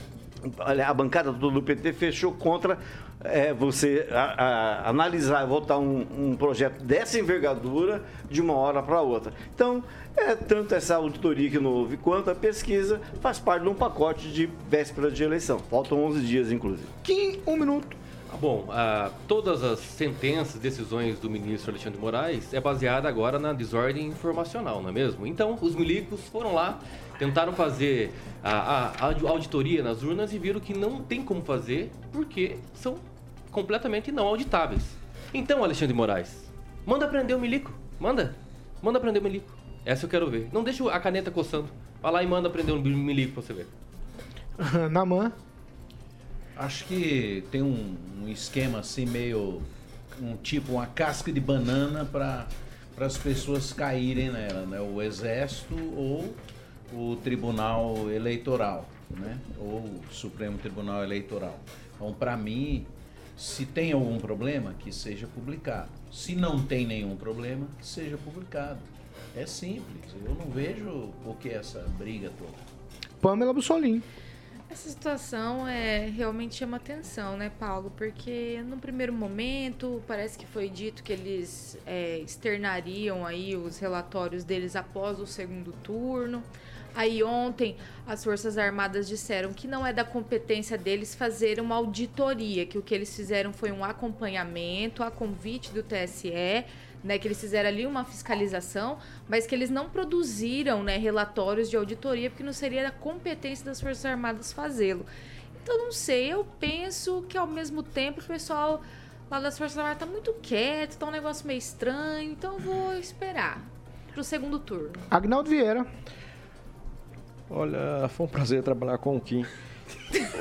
Olha, a bancada do do PT fechou contra é, você a- a- analisar e votar um, um projeto dessa envergadura de uma hora para outra. Então, é, tanto essa auditoria que não houve quanto a pesquisa faz parte de um pacote de véspera de eleição. Faltam 11 dias, inclusive. Kim, um minuto. Ah, Bom, ah, todas as sentenças, decisões do ministro Alexandre de Moraes é baseada agora na desordem informacional, não é mesmo? Então, os milicos foram lá, tentaram fazer a, a- a auditoria nas urnas e viram que não tem como fazer porque são completamente não auditáveis. Então, Alexandre de Moraes, manda prender o milico, manda, manda prender o milico. Essa eu quero ver. Não deixa a caneta coçando. Vai lá e manda prender o milico pra você ver. Naman. Acho que tem um, um esquema assim meio um tipo uma casca de banana para as pessoas caírem nela, né? O exército ou o Tribunal Eleitoral, né? Ou o Supremo Tribunal Eleitoral. Então, para mim, se tem algum problema, que seja publicado. Se não tem nenhum problema, que seja publicado. É simples. Eu não vejo por que essa briga toda. Pamela Bussolini. Essa situação é, realmente chama atenção, né, Paulo? Porque no primeiro momento parece que foi dito que eles é, externariam aí os relatórios deles após o segundo turno. Aí ontem as Forças Armadas disseram que não é da competência deles fazer uma auditoria, que o que eles fizeram foi um acompanhamento a convite do TSE, né, que eles fizeram ali uma fiscalização, mas que eles não produziram né, relatórios de auditoria, porque não seria da competência das Forças Armadas fazê-lo. Então, não sei, eu penso que ao mesmo tempo o pessoal lá das Forças Armadas tá muito quieto, tá um negócio meio estranho, então eu vou esperar pro segundo turno. Agnaldo Vieira. Olha, foi um prazer trabalhar com o Kim.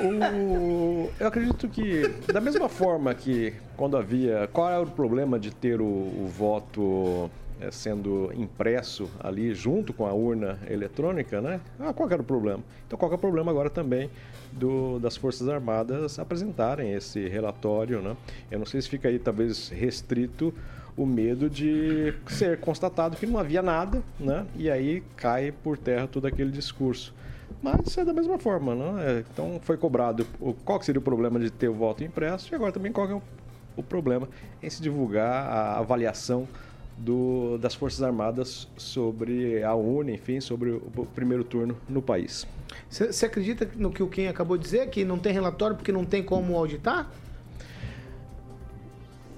O- eu acredito que, da mesma forma que quando havia. Qual era o problema de ter o, o voto eh, sendo impresso ali junto com a urna eletrônica, né? Ah, qual era o problema? Então, qual é o problema agora também do- das Forças Armadas apresentarem esse relatório, né? Eu não sei se fica aí talvez restrito o medo de ser constatado que não havia nada, né? E aí cai por terra todo aquele discurso. Mas é da mesma forma, não é? Então foi cobrado qual seria o problema de ter o voto impresso e agora também qual é o, o problema em se divulgar a avaliação do- das Forças Armadas sobre a urna, enfim, sobre o, o primeiro turno no país. Você acredita no que o Kim acabou de dizer, que não tem relatório porque não tem como auditar?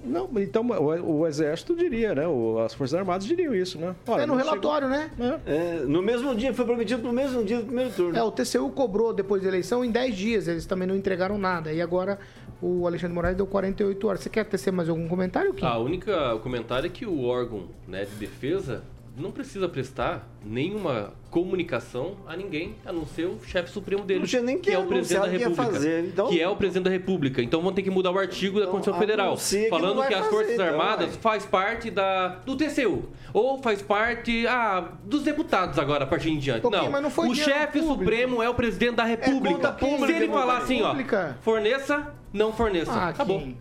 Não, então o, o Exército diria, né? O- as Forças Armadas diriam isso, né? Olha, é no não relatório, né? É, no mesmo dia, foi prometido no mesmo dia do primeiro turno. É, o TCU cobrou depois da eleição em 10 dias, eles também não entregaram nada. E agora o Alexandre Moraes deu 48 horas. Você quer tecer mais algum comentário, Kim? A única comentário é que o órgão né, de defesa não precisa prestar nenhuma comunicação a ninguém, a não ser o chefe supremo dele, que que é o presidente da que República. fazer, então- Que é o presidente da República. Então vão ter que mudar o artigo da Constituição Federal, que falando vai que, as fazer, Forças então, Armadas vai. faz parte da do TCU ou faz parte ah, dos deputados agora a partir em diante. Ok, não, mas não foi o chefe público. supremo é o presidente da República. conta pública, Se ele falar assim, ó, forneça, não forneça, Ah, acabou. Kim.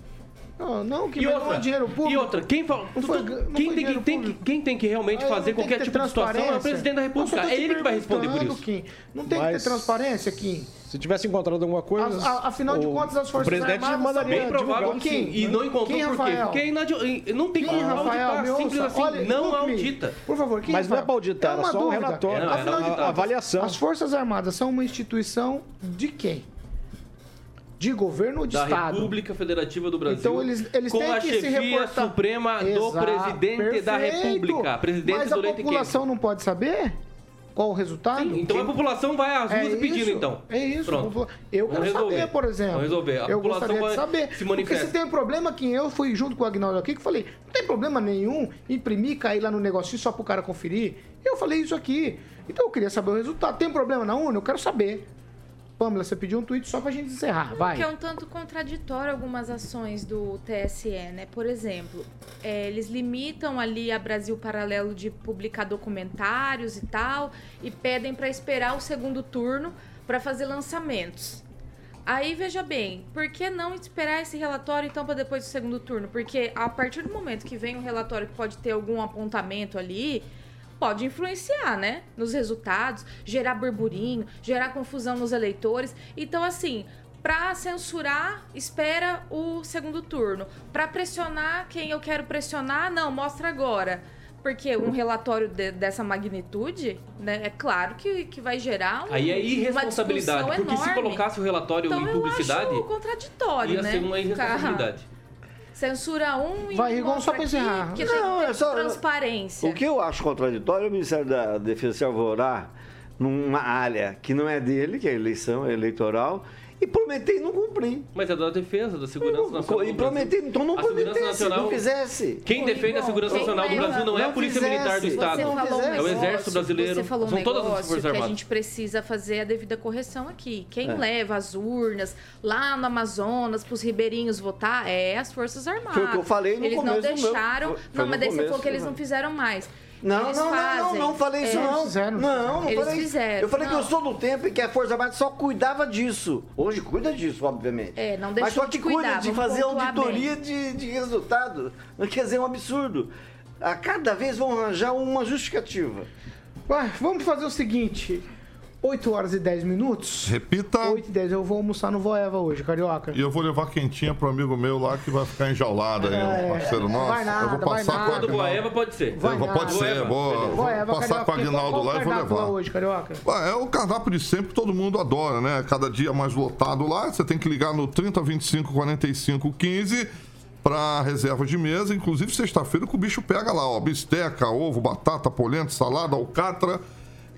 Não, não que E outra, dinheiro público. e outra, quem, fala, foi- não quem, tem, que, tem, que, quem tem que realmente Ah, fazer qualquer que tipo de situação é o presidente da República. Só É ele que vai responder por isso. Kim. Não tem que Mas- ter transparência, Kim. Se tivesse encontrado alguma coisa. A- a- afinal de contas, as Forças O presidente Armadas mandaria Bem provável que sim. Quem? E não encontrou Quem, por quê? Porque é inadi- não tem Quem, como Rafael, auditar. Simples ouça. assim. Olha, não audita. Por favor, quem, Mas não é pra auditar, era uma só um dúvida. relatório. É, não, Afinal de auditado. contas, Avaliação. As Forças Armadas são uma instituição de quem? De governo ou de da Estado? República Federativa do Brasil. Então eles, eles com têm a que se reportar. suprema do Exato, presidente da perfeito. República. Presidente Mas do a população não pode saber qual o resultado? Sim, então a população vai às ruas É pedindo, então. É isso. Pronto. Eu Vamos quero resolver. saber, por exemplo. Vamos resolver. A eu população gostaria de vai- saber. se Porque manifesta. se tem problema, que eu fui junto com o Agnaldo aqui, que falei, não tem problema nenhum imprimir, cair lá no negocinho só pro cara conferir. Eu falei isso aqui. Então eu queria saber o resultado. Tem problema na urna? Eu quero saber. Pamela, você pediu um tweet só pra gente encerrar. Vai. Que é um tanto contraditório algumas ações do TSE, né? Por exemplo, é, eles limitam ali a Brasil Paralelo de publicar documentários e tal, e pedem para esperar o segundo turno para fazer lançamentos. Aí veja bem, por que não esperar esse relatório então para depois do segundo turno? Porque a partir do momento que vem um relatório que pode ter algum apontamento ali, pode influenciar, né? Nos resultados, gerar burburinho, gerar confusão nos eleitores. Então, assim, para censurar, espera o segundo turno. Para pressionar quem eu quero pressionar, não, mostra agora. Porque um relatório de- dessa magnitude, né, é claro que, que vai gerar um, Aí é irresponsabilidade. Porque se enorme. colocasse o relatório então, em publicidade, eu acho contraditório, ia né? ser uma irresponsabilidade. Censura um e Vai, mostra só pra aqui encerrar. Que Não, tem que é só- transparência. O que eu acho contraditório é o Ministério da Defesa se alvorar numa área que não é dele, que é a eleição é eleitoral, e prometer e não cumprir. Mas é da defesa, da segurança nacional. E Brasil. então não A segurança prometesse, nacional- não fizesse. Quem defende a segurança nacional do Brasil não é a Polícia fizesse. Militar do Estado. Você falou um É o Exército Brasileiro, Você falou um são todas as negócio Forças que a Armadas. gente precisa fazer a devida correção aqui. Quem É. leva as urnas lá no Amazonas para os ribeirinhos votar é as Forças Armadas. Foi o que eu falei no Eles começo não deixaram. foi- foi não, mas daí você falou que eles não fizeram mais. Não, Eles não, não, não, não falei isso É, não. fizeram. Não, não Eles falei isso. fizeram, Eu falei que eu sou do tempo em que a Força Armada só cuidava disso. Hoje cuida disso, obviamente. É, não Mas deixou só que de cuida de fazer auditoria de, de resultado. Quer dizer, é um absurdo. A cada vez vão arranjar uma justificativa. Ué, vamos fazer o seguinte. 8 horas e 10 minutos. Repita. 8 e 10. Eu vou almoçar no Voeva hoje, carioca. E eu vou levar quentinha pro amigo meu lá que vai ficar enjaulado aí, É, um parceiro nosso. vai nada, eu vou vai passar nada. com Agnaldo. Boeva pode ser. Vai nada. Pode ser, Voeva, vou, Voeva, passar carioca. com o Agnaldo Qual lá e vou levar. hoje, carioca? É o cardápio de sempre que todo mundo adora, né? Cada dia mais lotado lá. Você tem que ligar no 30 25 45 15 para reserva de mesa. Inclusive, sexta-feira que o bicho pega lá, ó. Bisteca, ovo, batata, polenta, salada, alcatra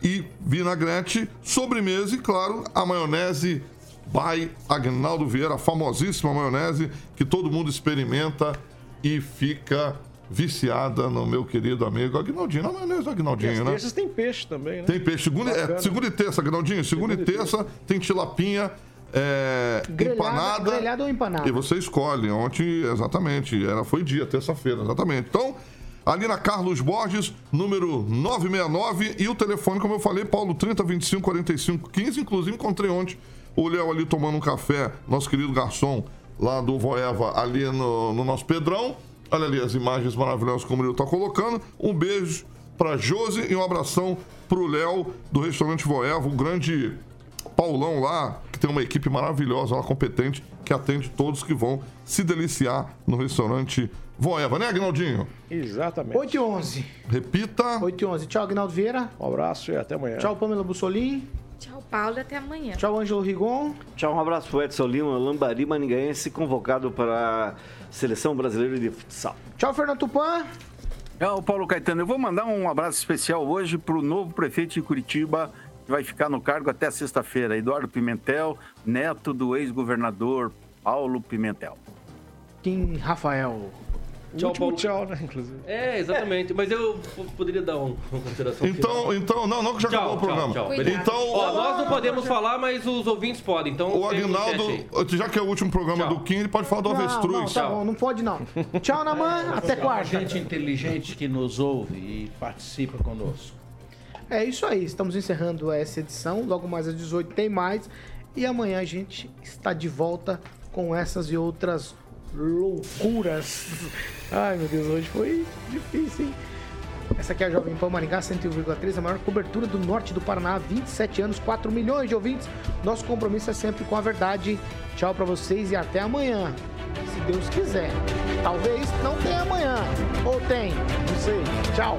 e vinagrete, sobremesa e, claro, a maionese by Agnaldo Vieira, a famosíssima maionese que todo mundo experimenta e fica viciada no meu querido amigo Agnaldinho. Na maionese do E as Agnaldinho, né? terças tem peixe também, né? Tem peixe. Segunda, é, segunda e terça, Agnaldinho. Segunda, e terça tem tilapinha é, Grelhada- empanada. grelhada ou empanada? E você escolhe. Ontem, exatamente. Era, foi dia, terça-feira, exatamente. Então, ali na Carlos Borges, número 969. E o telefone, como eu falei, Paulo 30 25 45 15. Inclusive, encontrei ontem o Léo ali tomando um café, nosso querido garçom lá do Voeva, ali no, no nosso Pedrão. Olha ali as imagens maravilhosas como ele está colocando. Um beijo para Josi e um abração pro Léo do restaurante Voeva, o grande Paulão lá, que tem uma equipe maravilhosa, lá competente, que atende todos que vão se deliciar no restaurante Voeva, né, Agnaldinho? Exatamente. 8 e 11. Repita. 8 e 11. Tchau, Agnaldo Vieira. Um abraço e até amanhã. Tchau, Pamela Bussolim. Tchau, Paulo, e até amanhã. Tchau, Ângelo Rigon. Tchau, um abraço pro Edson Lima, Lambari Maningaense, convocado para a Seleção Brasileira de Futsal. Tchau, Fernando Tupan. É, o Paulo Caetano, eu vou mandar um abraço especial hoje para o novo prefeito de Curitiba, que vai ficar no cargo até sexta-feira, Eduardo Pimentel, neto do ex-governador Paulo Pimentel. Kim Rafael. Tchau, Último Paulo. tchau, né, inclusive. É, exatamente. Mas eu poderia dar um- uma consideração final. Então, então, não, não que já Tchau, acabou o tchau, programa. tchau. Cuidado. Então, Ó, o- nós não podemos falar, mas os ouvintes podem. Então, o Agnaldo, já que é o último programa Tchau. do Kim, ele pode falar do Não, não, avestruz. tá bom, não pode não. Tchau, Naman. Até quarta. Gente inteligente que nos ouve e participa conosco. É isso aí, estamos encerrando essa edição. Logo mais às 18 tem mais. E amanhã a gente está de volta com essas e outras loucuras. Ai, meu Deus, hoje foi difícil, hein? Essa aqui é a Jovem Pan Maringá 101,3, a maior cobertura do norte do Paraná, 27 anos, 4 milhões de ouvintes. Nosso compromisso é sempre com a verdade. Tchau pra vocês e até amanhã. Se Deus quiser. Talvez não tenha amanhã. Ou tem, não sei. Tchau.